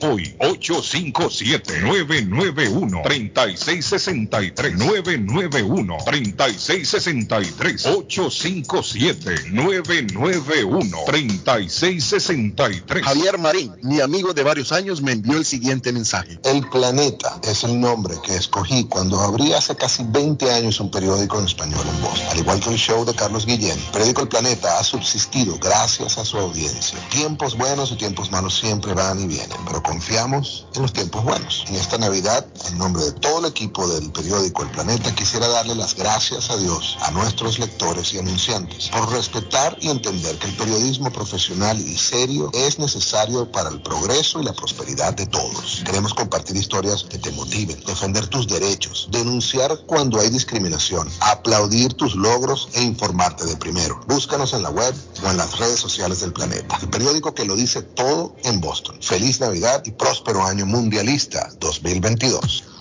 hoy. 857-991-3663. 991-3663. 857-991-3663. Javier Marín, mi amigo de varios años, me envió el siguiente mensaje. El Planeta es el nombre que escogí cuando abrí hace casi 20 años un periódico en español en Boston. Al igual que el show de Carlos Guillén, el periódico El Planeta ha subsistido gracias a su audiencia. Tiempos buenos y tiempos malos siempre van y vienen, pero confiamos en los tiempos buenos. En esta Navidad, en nombre de todo el equipo del periódico El Planeta, quisiera darle las gracias a Dios, a nuestros lectores y anunciantes, por respetar y entender que el periodismo profesional y serio es necesario para el progreso y la prosperidad de todos. Queremos compartir historias que te motiven, defender tus derechos, denunciar cuando hay discriminación, aplaudir tus logros e informarte de primero. Búscanos en la web o en las redes sociales del planeta. El periódico que lo dice todo en Boston. Feliz Navidad y próspero año mundialista 2022.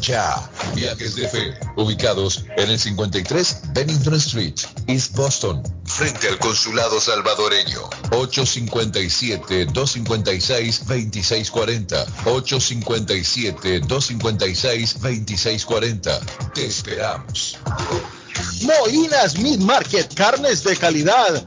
ya. Viajes de Fe, ubicados en el 53 Bennington Street, East Boston, frente al consulado salvadoreño. 857-256-2640. 857-256-2640. Te esperamos. Moinas Meat Market, carnes de calidad,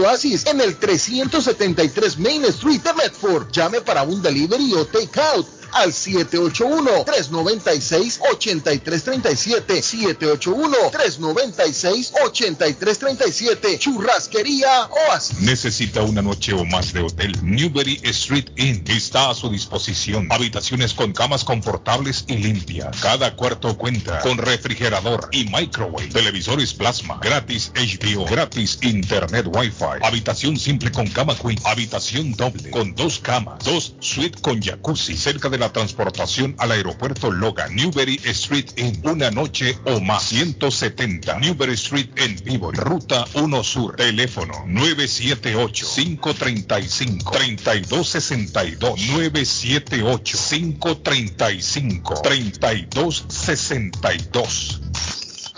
Oasis en el 373 Main Street de Medford. Llame para un delivery o take out al 781-396-8337. 781-396-8337. Churrasquería Oasis. Necesita una noche o más de hotel. Newberry Street Inn está a su disposición. Habitaciones con camas confortables y limpias. Cada cuarto cuenta con refrigerador y microwave. Televisores plasma. Gratis HBO. Gratis Internet Wi-Fi. Habitación simple con cama queen. Habitación doble con dos camas. Dos suite con jacuzzi. Cerca de la transportación al aeropuerto Logan. Newberry Street Inn. Una noche o más. 170 Newberry Street en vivo. Ruta 1 Sur. Teléfono 978 535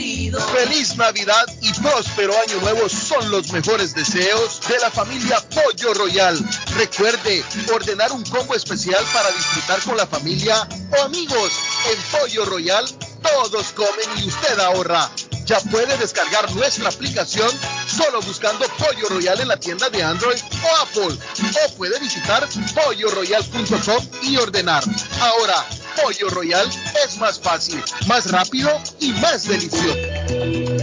Feliz Navidad y próspero Año Nuevo son los mejores deseos de la familia Pollo Royal. Recuerde ordenar un combo especial para disfrutar con la familia o amigos. En Pollo Royal todos comen y usted ahorra. Ya puede descargar nuestra aplicación solo buscando Pollo Royal en la tienda de Android o Apple. O puede visitar polloroyal.com y ordenar. Ahora, Pollo Royal es más fácil, más rápido y más delicioso.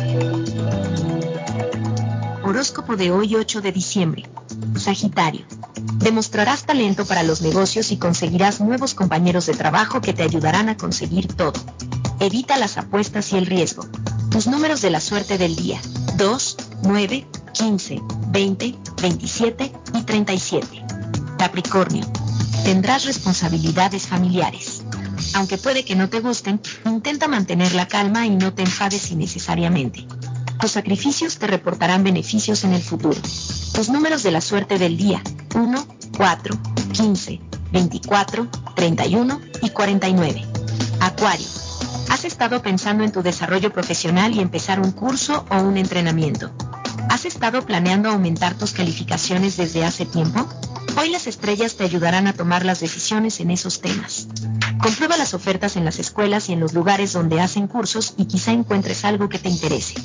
Horóscopo de hoy 8 de diciembre. Sagitario. Demostrarás talento para los negocios y conseguirás nuevos compañeros de trabajo que te ayudarán a conseguir todo. Evita las apuestas y el riesgo. Tus números de la suerte del día. 2, 9, 15, 20, 27 y 37. Capricornio. Tendrás responsabilidades familiares. Aunque puede que no te gusten, intenta mantener la calma y no te enfades innecesariamente. Tus sacrificios te reportarán beneficios en el futuro. Tus números de la suerte del día. 1, 4, 15, 24, 31 y 49. Acuario. ¿Has estado pensando en tu desarrollo profesional y empezar un curso o un entrenamiento? ¿Has estado planeando aumentar tus calificaciones desde hace tiempo? Hoy las estrellas te ayudarán a tomar las decisiones en esos temas. Comprueba las ofertas en las escuelas y en los lugares donde hacen cursos y quizá encuentres algo que te interese.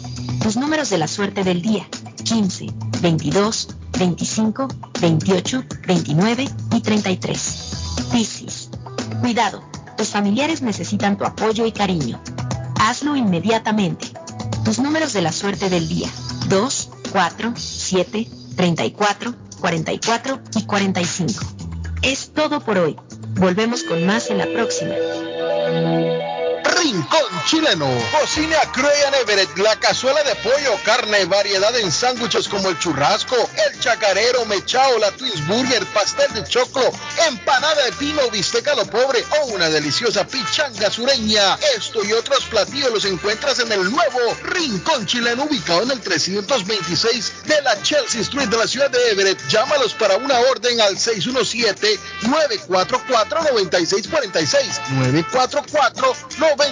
Tus números de la suerte del día. 15, 22, 25, 28, 29 y 33. Piscis. Cuidado, tus familiares necesitan tu apoyo y cariño. Hazlo inmediatamente. Tus números de la suerte del día. 2, 4, 7, 34, 44 y 45. Es todo por hoy. Volvemos con más en la próxima. Rincón Chileno. Cocina Cruyan Everett. La cazuela de pollo, carne, variedad en sándwiches como el churrasco, el chacarero, mechao, la Twins Burger, pastel de choclo, empanada de pino, bisteca lo pobre o una deliciosa pichanga sureña. Esto y otros platillos los encuentras en el nuevo Rincón Chileno ubicado en el 326 de la Chelsea Street de la ciudad de Everett. Llámalos para una orden al 617-944-9646.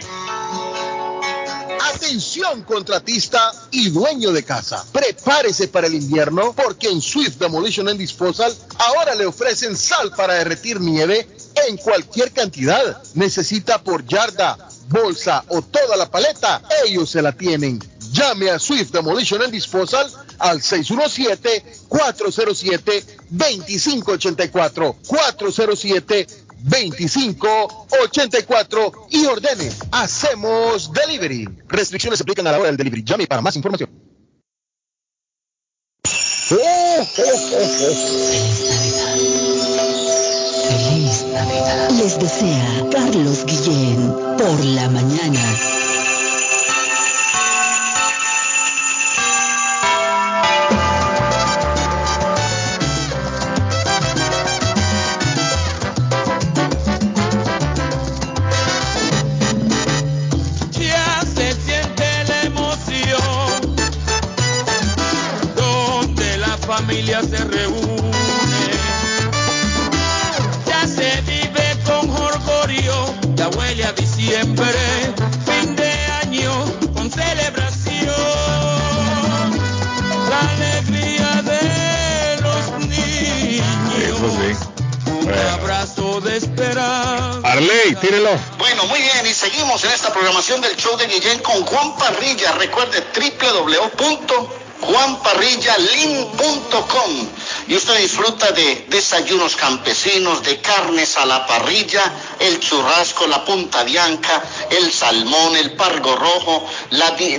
Atención contratista y dueño de casa. Prepárese para el invierno porque en Swift Demolition and Disposal ahora le ofrecen sal para derretir nieve en cualquier cantidad. Necesita por yarda, bolsa o toda la paleta, ellos se la tienen. Llame a Swift Demolition and Disposal al 617-407-2584. 407-2584 y ordene. Hacemos delivery. Restricciones se aplican a la hora del delivery. Llame para más información. Feliz Navidad. Les desea Carlos Guillén por la mañana. Bueno, muy bien, y seguimos en esta programación del show de Guillén con Juan Parrilla. Recuerde www.juanparrillalin.com y usted disfruta de desayunos campesinos, de carnes a la parrilla, el churrasco, la punta dianca, el salmón, el pargo rojo,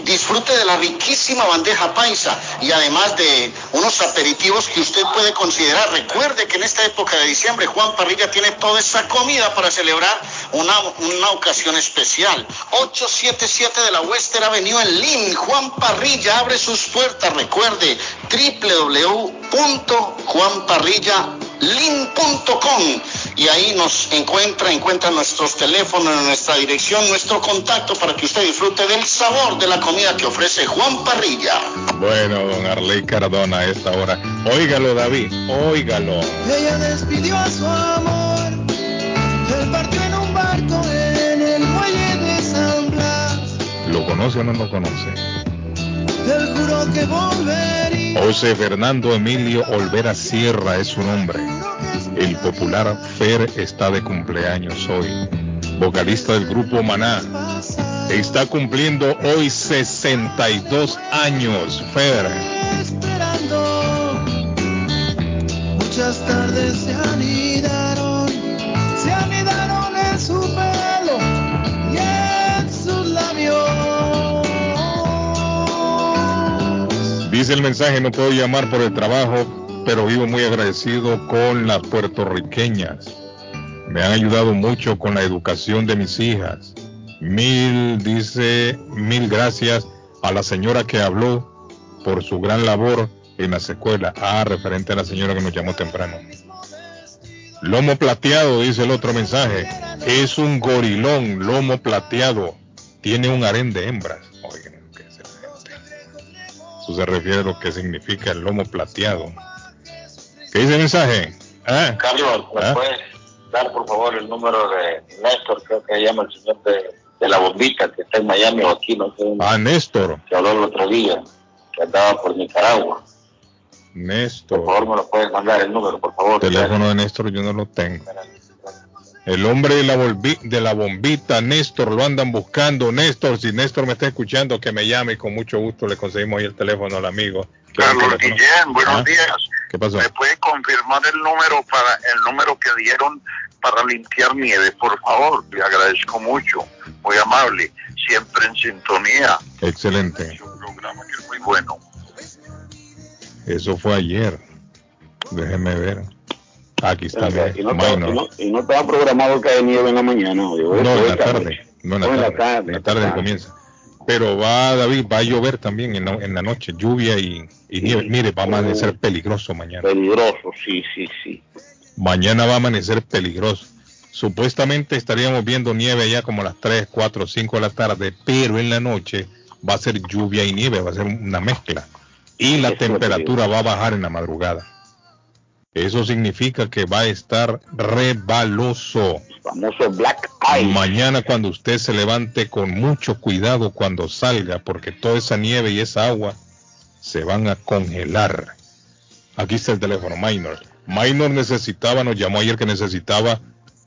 disfrute de la riquísima bandeja paisa y además de unos aperitivos que usted puede considerar. Recuerde que en esta época de diciembre Juan Parrilla tiene toda esa comida para celebrar una, una ocasión especial. 877 de la Western Avenue en Lynn. Juan Parrilla abre sus puertas. Recuerde www.juanparrillalin.com y ahí nos encuentra, encuentra nuestros teléfonos, nuestra dirección, nuestro contacto para que usted disfrute del sabor de la comida que ofrece Juan Parrilla. Bueno, don Arley Cardona a esta hora. Óigalo, David, óigalo. Ella despidió a su amor, él partió en un barco en el muelle de San Blas, ¿Lo conoce o no lo conoce? José Fernando Emilio Olvera Sierra es su nombre. El popular Fer está de cumpleaños hoy. Vocalista del grupo Maná. Está cumpliendo hoy 62 años, Fer. esperando. Muchas tardes se Dice el mensaje, no puedo llamar por el trabajo, pero vivo muy agradecido con las puertorriqueñas. Me han ayudado mucho con la educación de mis hijas. Mil, dice, mil gracias a la señora que habló por su gran labor en las escuelas. Ah, referente a la señora que nos llamó temprano. Lomo plateado, dice el otro mensaje. Es un gorilón, lomo plateado. Tiene un harén de hembras. Eso se refiere a lo que significa el lomo plateado. ¿Qué dice el mensaje? ¿Ah? Carlos, ¿me ¿Ah? puedes dar por favor el número de Néstor? Creo que llama el señor de, de la bombita que está en Miami o aquí, no sé. Ah, Néstor. Que habló el otro día, que andaba por Nicaragua. Néstor. Por favor, me lo puedes mandar el número, por favor. teléfono de Néstor yo no lo tengo. El hombre de la, de la bombita, Néstor, lo andan buscando. Néstor, si Néstor me está escuchando, que me llame y con mucho gusto le conseguimos ahí el teléfono al amigo. Carlos. Guillén, buenos ¿Ah? días. ¿Qué pasó? ¿Me puede confirmar el número para el número que dieron para limpiar nieve, por favor? Le agradezco mucho, muy amable, siempre en sintonía. Excelente. Un programa que es muy bueno. Eso fue ayer. Déjeme ver. Aquí está. Y no, estaba, Minor. y no- y no estaba programado que haya nieve en la mañana. hoy- No, en la tarde. No, en la tarde. En la tarde comienza. Pero va, David, va a llover también en la, en la noche, lluvia y, y nieve. Mire, va a amanecer peligroso mañana. Peligroso, sí, sí, sí. Mañana va a amanecer peligroso. Supuestamente estaríamos viendo nieve ya como a las 3, 4, 5 de la tarde, pero en la noche va a ser lluvia y nieve, va a ser una mezcla. Y la Eso temperatura va a bajar en la madrugada. Eso significa que va a estar rebaloso. Famoso black Mañana cuando usted se levante con mucho cuidado cuando salga, porque toda esa nieve y esa agua se van a congelar. Aquí está el teléfono, Minor. Minor necesitaba, nos llamó ayer que necesitaba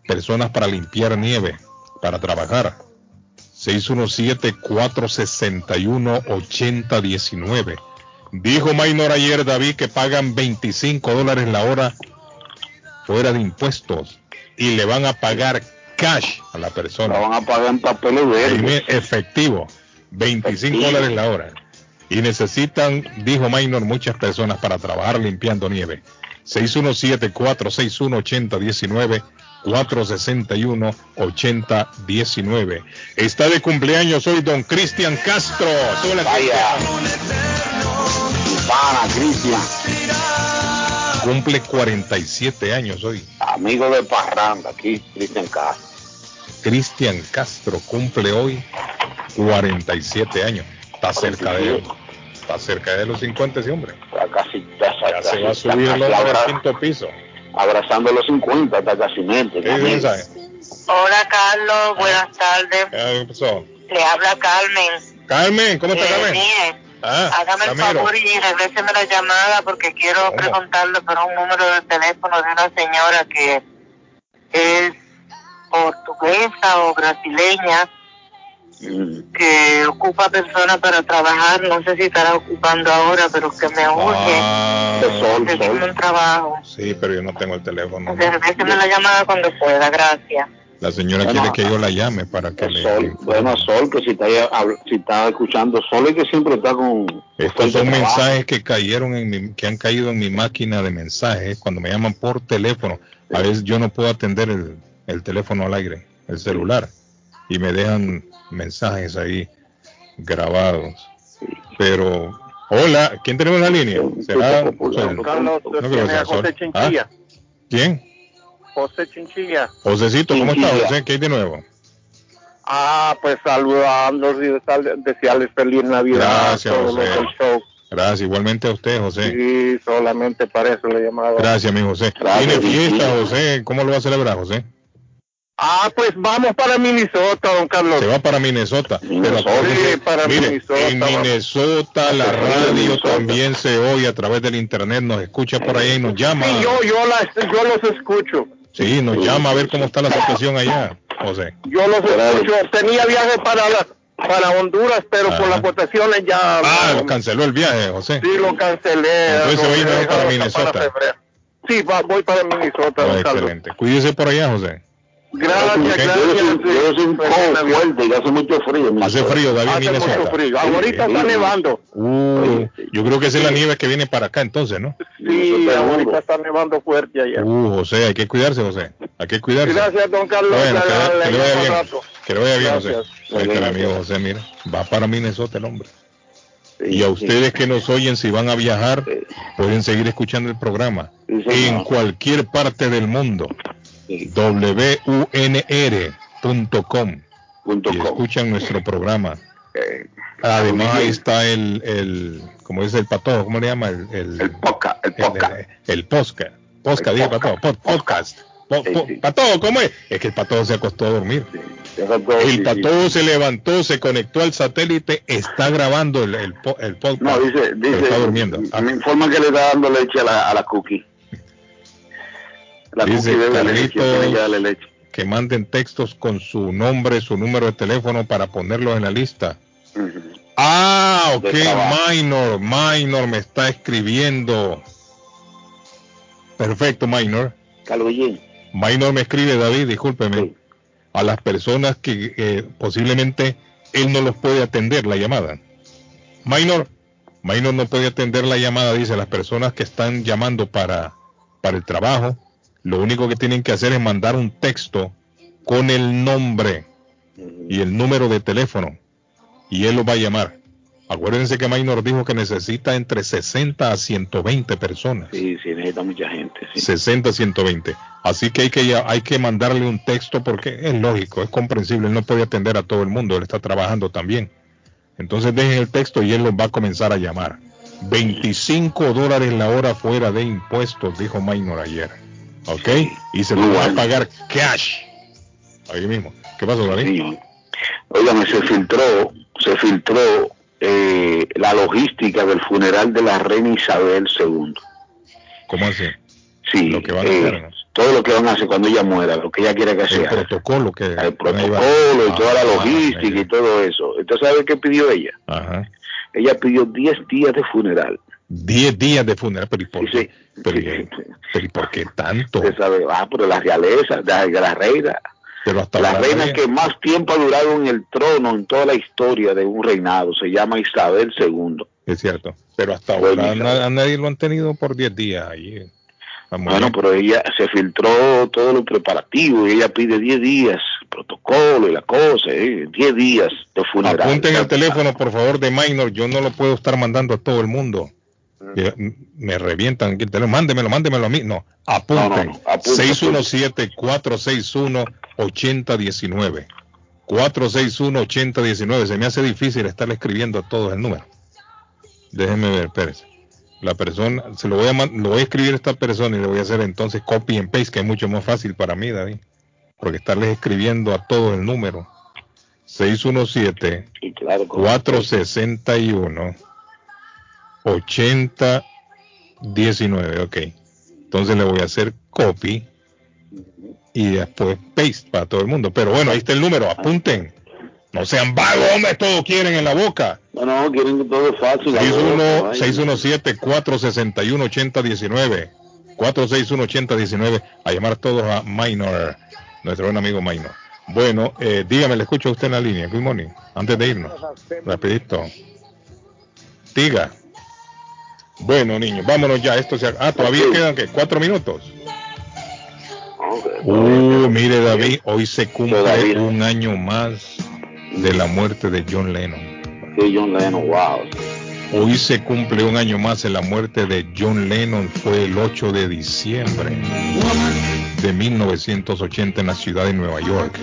personas para limpiar nieve, para trabajar. 617-461-8019. Dijo Minor ayer, David, que pagan 25 dólares la hora fuera de impuestos y le van a pagar cash a la persona. La van a pagar en. Ahí, Efectivo, 25 dólares la hora. Y necesitan, dijo Minor, muchas personas para trabajar limpiando nieve. 617-461-8019, 461-8019. Está de cumpleaños hoy don Cristian Castro. Vaya. Pana, Cristian. Cumple 47 años hoy. Amigo de Parranda, aquí, Cristian Castro. Cristian Castro cumple hoy 47 años. Está cerca de está cerca de los 50 ese hombre. Está casi, está, Ya se va a subir al quinto piso. Abrazando los 50, está casi mente. Hola Carlos, buenas tardes. ¿Qué pasó? Le habla Carmen. Carmen, ¿cómo está Eh, Carmen? bien. Ah, Hágame el Ramiro. favor y regréseme la llamada porque quiero preguntarle por un número de teléfono de una señora que es portuguesa o brasileña que ocupa personas para trabajar. No sé si estará ocupando ahora, pero que me urge Ah, conseguirme un trabajo. Sí, pero yo no tengo el teléfono. Entonces, regréseme la llamada cuando pueda. Gracias. La señora Bueno, quiere que yo la llame para que le... Sol, bueno, Sol, que si está, si está escuchando, Sol es que siempre está con... Estos son mensajes que cayeron en mi, que han caído en mi máquina de mensajes cuando me llaman por teléfono. A veces yo no puedo atender el, el teléfono al aire, el celular, y me dejan mensajes ahí grabados. Pero, hola, ¿quién tenemos en la línea? ¿Será Sol? No creo que sea Sol. ¿Ah? ¿Quién? José Chinchilla. Josecito, ¿cómo está Chinchilla. José? ¿Qué hay de nuevo? Ah, pues saludándolos y desearles- feliz Navidad Gracias, a todos José. los del show. Gracias, igualmente a usted, José. Sí, solamente para eso le llamaba. Gracias, mi José. Gracias, Tiene fiesta. José. ¿Cómo lo va a celebrar, José? Ah, pues vamos para Minnesota, don Carlos. Se va para Minnesota. Sí, para mire, Minnesota, en. Minnesota la radio también se oye a través del internet, nos escucha por allá y nos llama. Sí, yo, yo, las- yo los escucho. Sí, nos llama a ver cómo está la situación allá, José. Yo los escucho. Tenía viaje para la, para Honduras, pero por Ajá. las votaciones ya Ah, canceló el viaje, José. sí lo cancelé. Entonces lo voy mejor para Minnesota. febrero. Sí, va- voy para Minnesota, Ah, excelente. Cuídese por allá, José. Gracias, gracias. Yo soy un fuerte y hace mucho frío. Hace frío, David, Hace Minnesota. mucho frío. Ahorita está nevando. Uh, yo creo que esa es la nieve que viene para acá entonces, ¿no? Sí, ahorita está nevando fuerte allá. Uh, José, hay que cuidarse, José. Hay que cuidarse. Gracias, don Carlos. Bueno, que, que le vaya bien. Que le vaya bien, José. Ahí está el amigo José, mira. Va para Minnesota el hombre. y a ustedes que nos oyen, si van a viajar, pueden seguir escuchando el programa. en cualquier parte del mundo. WUNR.com. Y escuchan nuestro programa. Además ahí está el, el, como dice el patojo, ¿cómo le llama? El, el, el podcast. El podcast. El, podcast. Podcast, patojo. pod- podcast. Po- po- Patojo, ¿cómo es? Es que el patojo se acostó a dormir. El patojo se levantó, se conectó al satélite, está grabando el, el, po- el podcast. No, dice, dice, está durmiendo. Ah, me informa que le está dando leche a la, a la cookie. La Dice Carlitos que darle leche. que manden textos con su nombre, su número de teléfono para ponerlos en la lista. Ah, ok. Minor, Minor me está escribiendo. Perfecto, Minor. Minor me escribe, David, discúlpeme, a las personas que eh, posiblemente él no los puede atender la llamada. Minor, Minor no puede atender la llamada, dice, las personas que están llamando para, para el trabajo, lo único que tienen que hacer es mandar un texto con el nombre y el número de teléfono y él los va a llamar. Acuérdense que Minor dijo que necesita entre 60 a 120 personas. Sí, sí, necesita mucha gente. Sí. 60 a 120. Así que hay que hay que mandarle un texto porque es lógico, es comprensible, él no puede atender a todo el mundo, él está trabajando también. Entonces dejen el texto y él los va a comenzar a llamar. 25 dólares la hora fuera de impuestos, dijo Minor ayer. ¿Ok? Y se lo va a pagar cash. Ahí mismo. ¿Qué pasó, David? Óigame, se filtró, se filtró eh, la logística del funeral de la reina Isabel II. ¿Cómo así? Sí, Lo que van a eh, hacer, ¿no? todo lo que van a hacer cuando ella muera, lo que ella quiera que El sea. protocolo que... El protocolo y toda la logística y todo eso. Entonces, ¿sabe qué pidió ella? Ajá. Ella pidió 10 días de funeral. 10 días de funeral, pero ¿y por qué? Pero, ¿y- pero ¿y por qué tanto? Sabe, ah, pero la realeza, de la reina. Pero hasta La reina que más tiempo ha durado en el trono en toda la historia de un reinado se llama Isabel II. Es cierto. Pero hasta ahora a, nadie lo han tenido por 10 días ahí. Bueno, pero ella se filtró todo lo preparativo y ella pide 10 días, protocolo y la cosa, eh, 10 días de funeral. Apunten el teléfono, por favor, de Minor. Yo no lo puedo estar mandando a todo el mundo. Me revientan. Mándemelo, mándemelo a mí. No, apunten. No, no, no, apunte, 617-461-8019. 461-8019. Se me hace difícil estar escribiendo a todos el número. Déjenme ver, espérense. La persona, se lo voy a, lo voy a escribir a esta persona y le voy a hacer entonces copy and paste, que es mucho más fácil para mí, David. Porque estarles escribiendo a todos el número. 617 80 19, ok. Entonces le voy a hacer copy y después paste para todo el mundo. Pero bueno, ahí está el número, apunten. No sean vagos, hombre, todo quieren en la boca. No, no, quieren que todo es fácil. 61 617 461 8019 461 8019 a llamar todos a Minor, nuestro buen amigo Minor. Bueno, eh, dígame, le escucho a usted en la línea. Good morning. Antes de irnos, rapidito. Diga. Bueno, niños, vámonos ya. Esto se... Ah, todavía quedan ¿qué? cuatro minutos. Uh, mire David, hoy se cumple un año más de la muerte de John Lennon. Sí, John Lennon, wow. Hoy se cumple un año más de la muerte de John Lennon. Fue el 8 de diciembre de 1980 en la ciudad de Nueva York.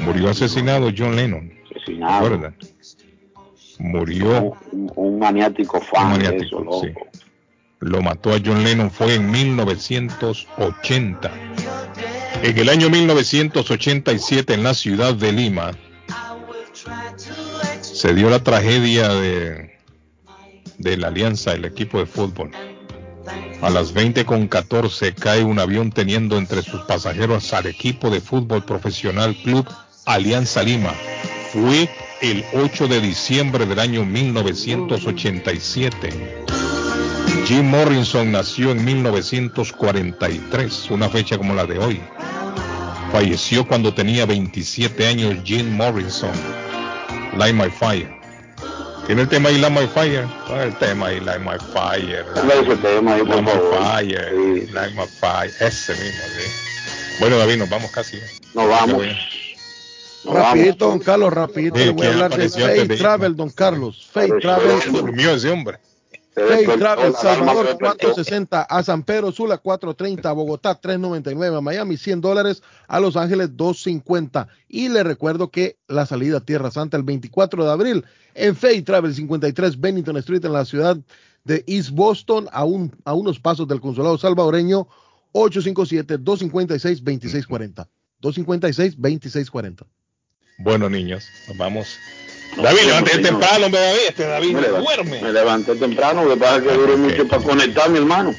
Murió asesinado John Lennon. Asesinado. Murió Un, un maniático fan Un de maniático, eso, loco. sí. lo mató a John Lennon fue en 1980. En el año 1987 en la ciudad de Lima se dio la tragedia de, de la Alianza, el equipo de fútbol. A las 20 con 14 cae un avión teniendo entre sus pasajeros al equipo de fútbol profesional Club Alianza Lima. Fue el 8 de diciembre del año 1987. Jim Morrison nació en 1943, una fecha como la de hoy. Falleció cuando tenía 27 años Jim Morrison. Light My Fire. ¿Tiene el tema ahí Light My Fire? El tema ahí Light My Fire. Tema ahí, Light My. Fire. Light My Fire. Ese mismo, sí. Bueno, David, nos vamos casi. Nos vamos. Rapidito, don Carlos, rapidito. Le voy a ¿quién hablar de Fay de Travel, don Carlos. Fay Travel. Durmió ese hombre. Travel, Salvador se despertó. 460, a San Pedro Sula 430, a Bogotá 399, a Miami 100 dólares, a Los Ángeles 250. Y le recuerdo que la salida a Tierra Santa el 24 de abril en Fay Travel 53 Bennington Street en la ciudad de East Boston, a, un, a unos pasos del consulado salvadoreño 857-256-2640. 256-2640. Bueno, niños, nos vamos. David, levántate temprano, hombre, David. Este David Me no levanté- duerme. Me levanté temprano, lo que pasa es que duré mucho para conectar, mi hermano.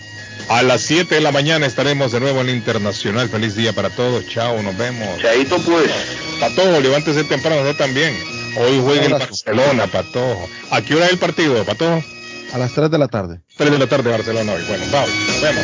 A las 7 de la mañana estaremos de nuevo en el Internacional. Feliz día para todos. Chao, nos vemos. Chaito, pues. Patojo, levántese temprano, usted también. Hoy juega el Barcelona, Patojo. ¿A qué hora es el partido, Patojo? A las 3 de la tarde. 3 de la tarde, Barcelona hoy. Bueno, vamos, nos vemos.